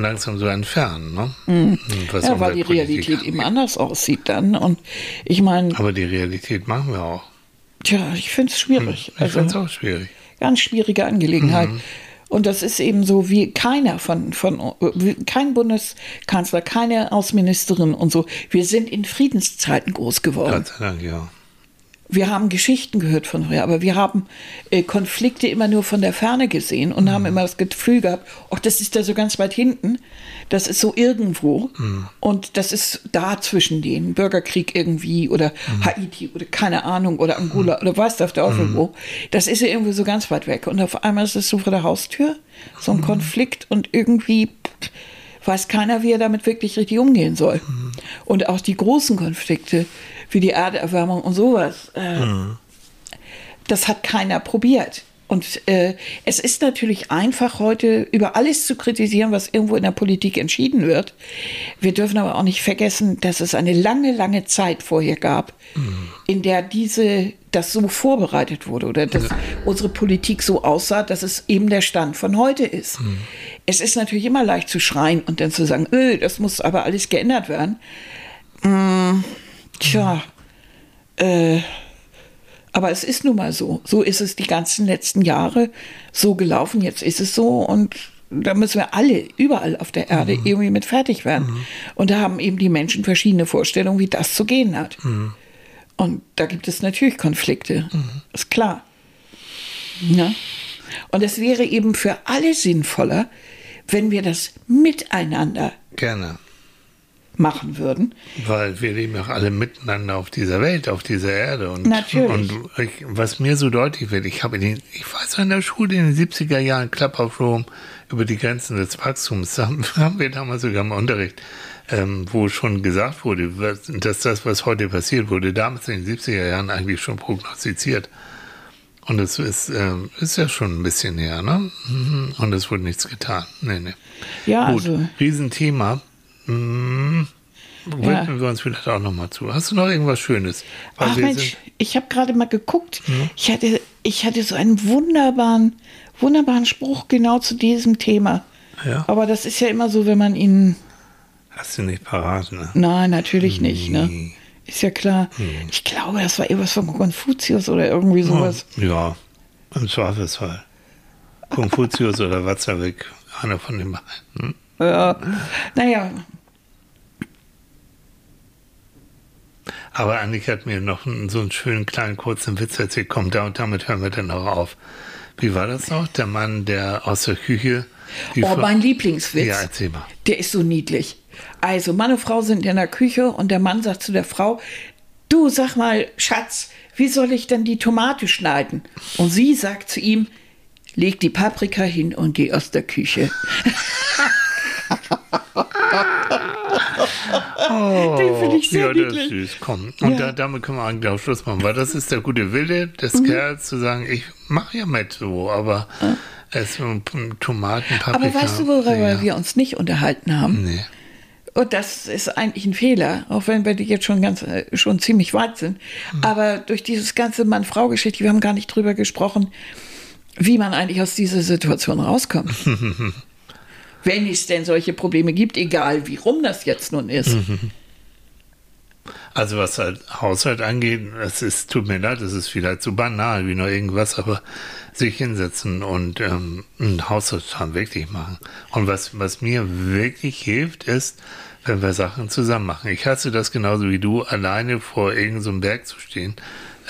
langsam so entfernen, ne? Mhm. Ja, weil die Realität eben angeht. anders aussieht dann. Und ich meine, Aber die Realität machen wir auch. tja, ich finde es schwierig. Ich Also- finde es auch schwierig. ganz schwierige Angelegenheit. Mhm. Und das ist eben so, wie keiner von, von kein Bundeskanzler, keine Außenministerin und so. Wir sind in Friedenszeiten groß geworden. Gott sei Dank, ja. Wir haben Geschichten gehört von früher, aber wir haben äh, Konflikte immer nur von der Ferne gesehen und Mhm. haben immer das Gefühl gehabt, ach, das ist da so ganz weit hinten, das ist so irgendwo Mhm. und das ist da zwischen denen, Bürgerkrieg irgendwie oder Mhm. Haiti oder keine Ahnung oder Angola oder weiß der Teufel wo. Das ist ja irgendwie so ganz weit weg und auf einmal ist es so vor der Haustür, so ein Mhm. Konflikt und irgendwie weiß keiner, wie er damit wirklich richtig umgehen soll. Mhm. Und auch die großen Konflikte, wie die Erderwärmung und sowas, äh, das hat keiner probiert. Und äh, es ist natürlich einfach heute über alles zu kritisieren, was irgendwo in der Politik entschieden wird. Wir dürfen aber auch nicht vergessen, dass es eine lange, lange Zeit vorher gab, in der diese das so vorbereitet wurde oder dass unsere Politik so aussah, dass es eben der Stand von heute ist. Es ist natürlich immer leicht zu schreien und dann zu sagen, öh, das muss aber alles geändert werden. Mm, tja, äh, aber es ist nun mal so. So ist es die ganzen letzten Jahre so gelaufen. Jetzt ist es so und da müssen wir alle überall auf der Erde irgendwie mit fertig werden. Und da haben eben die Menschen verschiedene Vorstellungen, wie das zu gehen hat. Und da gibt es natürlich Konflikte. Ist klar. Ja? Und es wäre eben für alle sinnvoller, wenn wir das miteinander Gerne. Machen würden. Weil wir leben ja auch alle miteinander auf dieser Welt, auf dieser Erde. Und, Natürlich. Und ich, was mir so deutlich wird, ich habe in den, ich weiß in der Schule in den 70er Jahren Club of Rome über die Grenzen des Wachstums, haben, wir damals sogar im Unterricht, ähm, wo schon gesagt wurde, dass das, was heute passiert wurde, damals in den 70er Jahren eigentlich schon prognostiziert. Und es ist, ähm, ist ja schon ein bisschen her, ne? Mhm. Und es wurde nichts getan. Nee, nee. Ja, Gut, also Riesenthema. Hm, widmen wir uns vielleicht auch nochmal zu. Hast du noch irgendwas Schönes? Weil Ach Mensch, ich habe gerade mal geguckt. Ich hatte ich hatte so einen wunderbaren, wunderbaren Spruch genau zu diesem Thema. Ja. Aber das ist ja immer so, wenn man ihn. Hast du nicht parat, ne? Nein, natürlich nicht, ne? Nee. Ist ja klar. Hm. Ich glaube, das war irgendwas von Konfuzius oder irgendwie sowas. Ja, im Zweifelsfall. Konfuzius oder Watzlawick, einer von den beiden. Hm? Ja. Naja, Aber Annika hat mir noch einen, so einen schönen kleinen kurzen Witz erzählt. Komm, da und damit hören wir dann auch auf. Wie war das noch? Der Mann, der aus der Küche. oh, mein Lieblingswitz. Ja, erzähl mal. Der ist so niedlich. Also, Mann und Frau sind in der Küche und der Mann sagt zu der Frau: Du sag mal, Schatz, wie soll ich denn die Tomate schneiden? Und sie sagt zu ihm: Leg die Paprika hin und geh aus der Küche. Den finde ich sehr Oh, ja, das ist niedlich. süß. Komm. Und Ja. da, damit können wir eigentlich auch Schluss machen, weil das ist der gute Wille des Mhm. Kerls zu sagen, ich mache ja mit so, aber es sind Tomaten, Paprika. Aber weißt du, worüber ja. wir uns nicht unterhalten haben? Nee. Und das ist eigentlich ein Fehler, auch wenn wir jetzt schon ganz äh, schon ziemlich weit sind. Hm. Aber durch dieses ganze Mann-Frau-Geschichte, wir haben gar nicht drüber gesprochen, wie man eigentlich aus dieser Situation rauskommt. wenn es denn solche Probleme gibt, egal wie rum das jetzt nun ist. Also was halt Haushalt angeht, es ist, tut mir leid, es ist vielleicht so banal wie nur irgendwas, aber sich hinsetzen und ähm, einen Haushaltsplan wirklich machen. Und was, was mir wirklich hilft, ist, wenn wir Sachen zusammen machen. Ich hasse das genauso wie du, alleine vor irgendeinem so Berg zu stehen.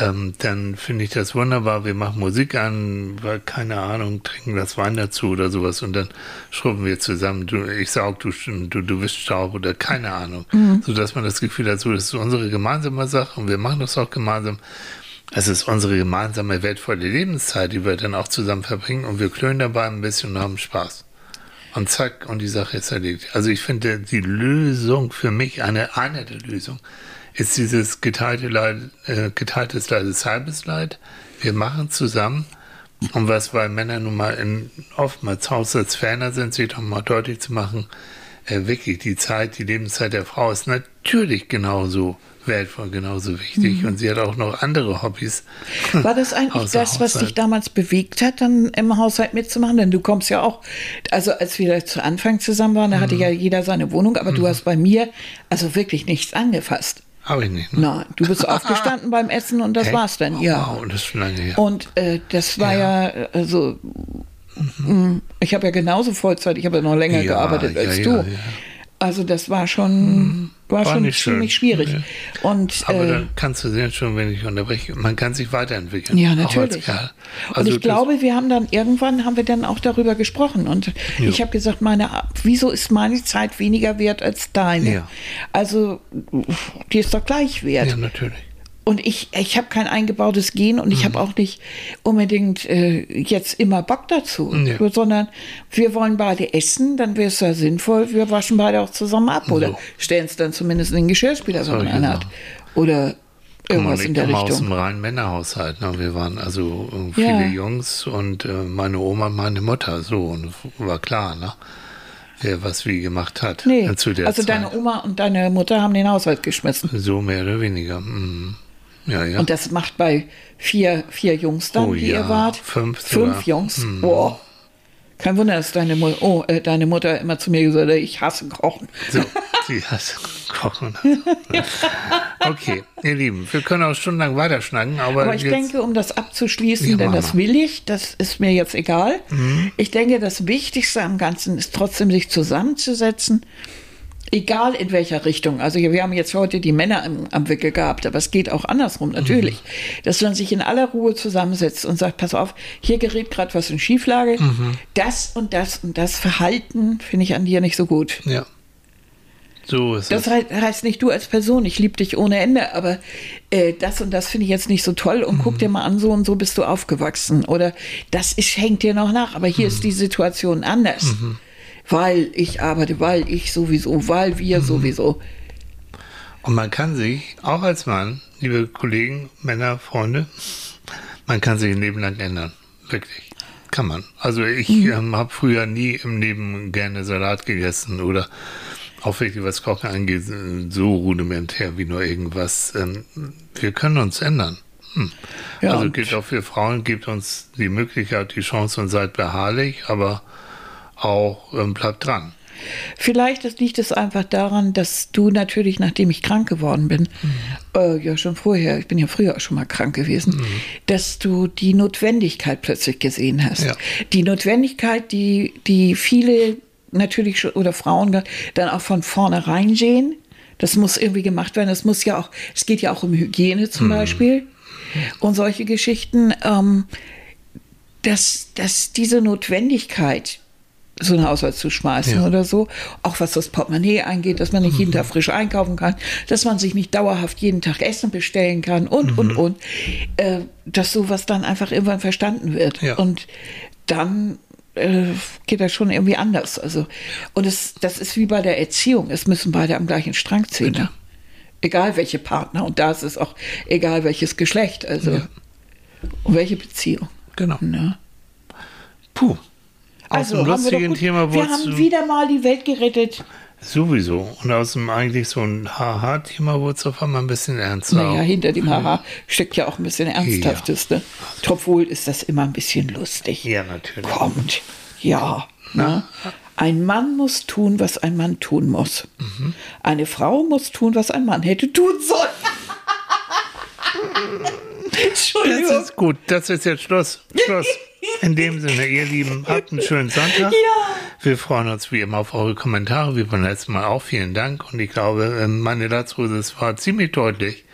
Ähm, dann finde ich das wunderbar. Wir machen Musik an, weil, keine Ahnung, trinken das Wein dazu oder sowas und dann schrubben wir zusammen. Du, ich saug, du, du, du wischst Staub oder keine Ahnung. So dass man das Gefühl hat, so, das ist unsere gemeinsame Sache und wir machen das auch gemeinsam. Es ist unsere gemeinsame wertvolle Lebenszeit, die wir dann auch zusammen verbringen und wir klönen dabei ein bisschen und haben Spaß. Und zack, und die Sache ist erledigt. Also ich finde, die Lösung für mich, eine, eine der Lösungen, ist dieses geteilte Leid, äh, geteiltes Leid ist halbes Leid. Wir machen zusammen. Und was, weil Männer nun mal in, oftmals haushaltsferner sind, sich doch mal deutlich zu machen, äh, wirklich die Zeit, die Lebenszeit der Frau ist natürlich genauso wertvoll, genauso wichtig. Und sie hat auch noch andere Hobbys. War das eigentlich das, was dich damals bewegt hat, dann im Haushalt mitzumachen? Denn du kommst ja auch, also als wir zu Anfang zusammen waren, da hatte Mhm. ja jeder seine Wohnung, aber du hast bei mir also wirklich nichts angefasst. Habe ich nicht. Ne? Nein, du bist aufgestanden beim Essen und das Echt? war's dann, ja. Wow, das ist lange her. Und äh, das war ja, äh, also, mh, ich habe ja genauso Vollzeit, ich habe ja noch länger Ja, gearbeitet ja, als ja, du. Ja. Also das war schon, war, War schon nicht schön. ziemlich schwierig. Nee. Und Aber äh, dann kannst du sehen schon, wenn ich unterbreche, man kann sich weiterentwickeln. Ja, auch als natürlich. Kerl. und Also ich glaube, wir haben dann irgendwann haben wir dann auch darüber gesprochen und ich habe gesagt, meine, wieso ist meine Zeit weniger wert als deine? Ja. Also die ist doch gleich wert. Ja, natürlich. Und ich, ich habe kein eingebautes Gen und ich habe auch nicht unbedingt äh, jetzt immer Bock dazu, Ja. sondern wir wollen beide essen, dann wäre es ja sinnvoll, wir waschen beide auch zusammen ab oder So. stellen es dann zumindest in den Geschirrspüler, wenn Solche man einen hat. Oder irgendwas in der komme aus Richtung. einem reinen Männerhaushalt. Ne? Wir waren also äh, viele Ja. Jungs und äh, meine Oma, meine Mutter. So, und war klar, ne? wer was wie gemacht hat. Nee, äh, zu der also Zeit. deine Oma und deine Mutter haben den Haushalt geschmissen. So mehr oder weniger. Mhm. Ja, ja. Und das macht bei vier, vier Jungs dann, Oh die ja, ihr wart. fünf Fünf. Jungs. Mhm. Boah. Kein Wunder, dass deine, Mu oh, äh, deine Mutter immer zu mir gesagt hat, ich hasse Kochen. So, sie hat kochen. okay, ihr Lieben, wir können auch stundenlang weiterschnacken, aber, Aber ich jetzt, denke, um das abzuschließen, Ja, denn das will ich, das ist mir jetzt egal. Mhm. Ich denke, das Wichtigste am Ganzen ist trotzdem, sich zusammenzusetzen, egal in welcher Richtung. Also wir haben jetzt heute die Männer am, am Wickel gehabt, aber es geht auch andersrum natürlich. Mhm. Dass man sich in aller Ruhe zusammensetzt und sagt, pass auf, hier gerät gerade was in Schieflage. Mhm. Das und das und das Verhalten finde ich an dir nicht so gut. ja. So ist Das es. hei- heißt nicht du als Person, ich liebe dich ohne Ende, aber äh, das und das finde ich jetzt nicht so toll und guck dir mal an, so und so bist du aufgewachsen. Oder das ist, hängt dir noch nach, aber hier ist die Situation anders. Weil ich arbeite, weil ich sowieso, weil wir sowieso. Und man kann sich, auch als Mann, liebe Kollegen, Männer, Freunde, man kann sich ein Leben lang ändern. Wirklich. Kann man. Also ich ähm, habe früher nie im Leben gerne Salat gegessen oder auch wirklich was Kochen angeht, so rudimentär wie nur irgendwas. Ähm, wir können uns ändern. Ja, also gilt auch für Frauen, gibt uns die Möglichkeit, die Chance und seid beharrlich, aber auch ähm, bleibt dran. Vielleicht liegt es einfach daran, dass du natürlich, nachdem ich krank geworden bin, äh, ja schon vorher, ich bin ja früher auch schon mal krank gewesen, dass du die Notwendigkeit plötzlich gesehen hast. Ja. Die Notwendigkeit, die, die viele natürlich schon, oder Frauen dann auch von vornherein sehen. Das muss irgendwie gemacht werden. Das muss ja auch, es geht ja auch um Hygiene zum Beispiel und solche Geschichten, ähm, dass, dass diese Notwendigkeit, so einen Haushalt zu schmeißen Ja. oder so, auch was das Portemonnaie angeht, dass man nicht jeden Mhm. Tag frisch einkaufen kann, dass man sich nicht dauerhaft jeden Tag Essen bestellen kann und, Mhm. und, und, äh, dass sowas dann einfach irgendwann verstanden wird. Ja. Und dann äh, geht das schon irgendwie anders. Also, und es, das ist wie bei der Erziehung. Es müssen beide am gleichen Strang ziehen. Ne? Egal welche Partner. Und da ist es auch egal welches Geschlecht. Also, Ja. und welche Beziehung. Genau. Ne? Puh. Aus dem wir, lustigen gut- Thema wir haben wieder mal die Welt gerettet. sowieso. Und aus dem eigentlich so ein Haha-Thema wurde es auf einmal ein bisschen ernster. Naja, hinter dem Haha steckt ja auch ein bisschen Ernsthaftes. Ne? Obwohl ist das immer ein bisschen lustig. Ja, natürlich. Kommt. Ja. Ne? Ein Mann muss tun, was ein Mann tun muss. Mhm. Eine Frau muss tun, was ein Mann hätte tun sollen. Entschuldigung. Das ist gut. Das ist jetzt Schluss. Schluss. In dem Sinne, ihr Lieben, habt einen schönen Sonntag. Ja. Wir freuen uns wie immer auf eure Kommentare, wie beim letzten Mal auch. Vielen Dank. Und ich glaube, ähm, meine Latzhose es war ziemlich deutlich.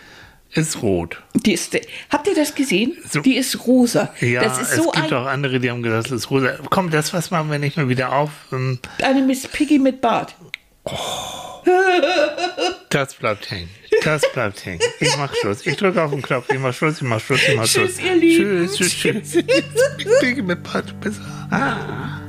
Ist rot. Die ist, habt ihr das gesehen? So. Die ist rosa. Ja, ist es so gibt ein, auch andere, die haben gesagt, es ist rosa. Komm, das was machen wir nicht mehr wieder auf. Ähm, eine Miss Piggy mit Bart. Das bleibt hängen. Das bleibt hängen. Ich mach Schluss. Ich drücke auf den Knopf. Ich mach Schluss, ich mach Schluss, ich mach Tschüss, Schluss. ihr Lieben. Tschüss, tschüss, tschüss. Ich kriege mit Pat besser. Ah.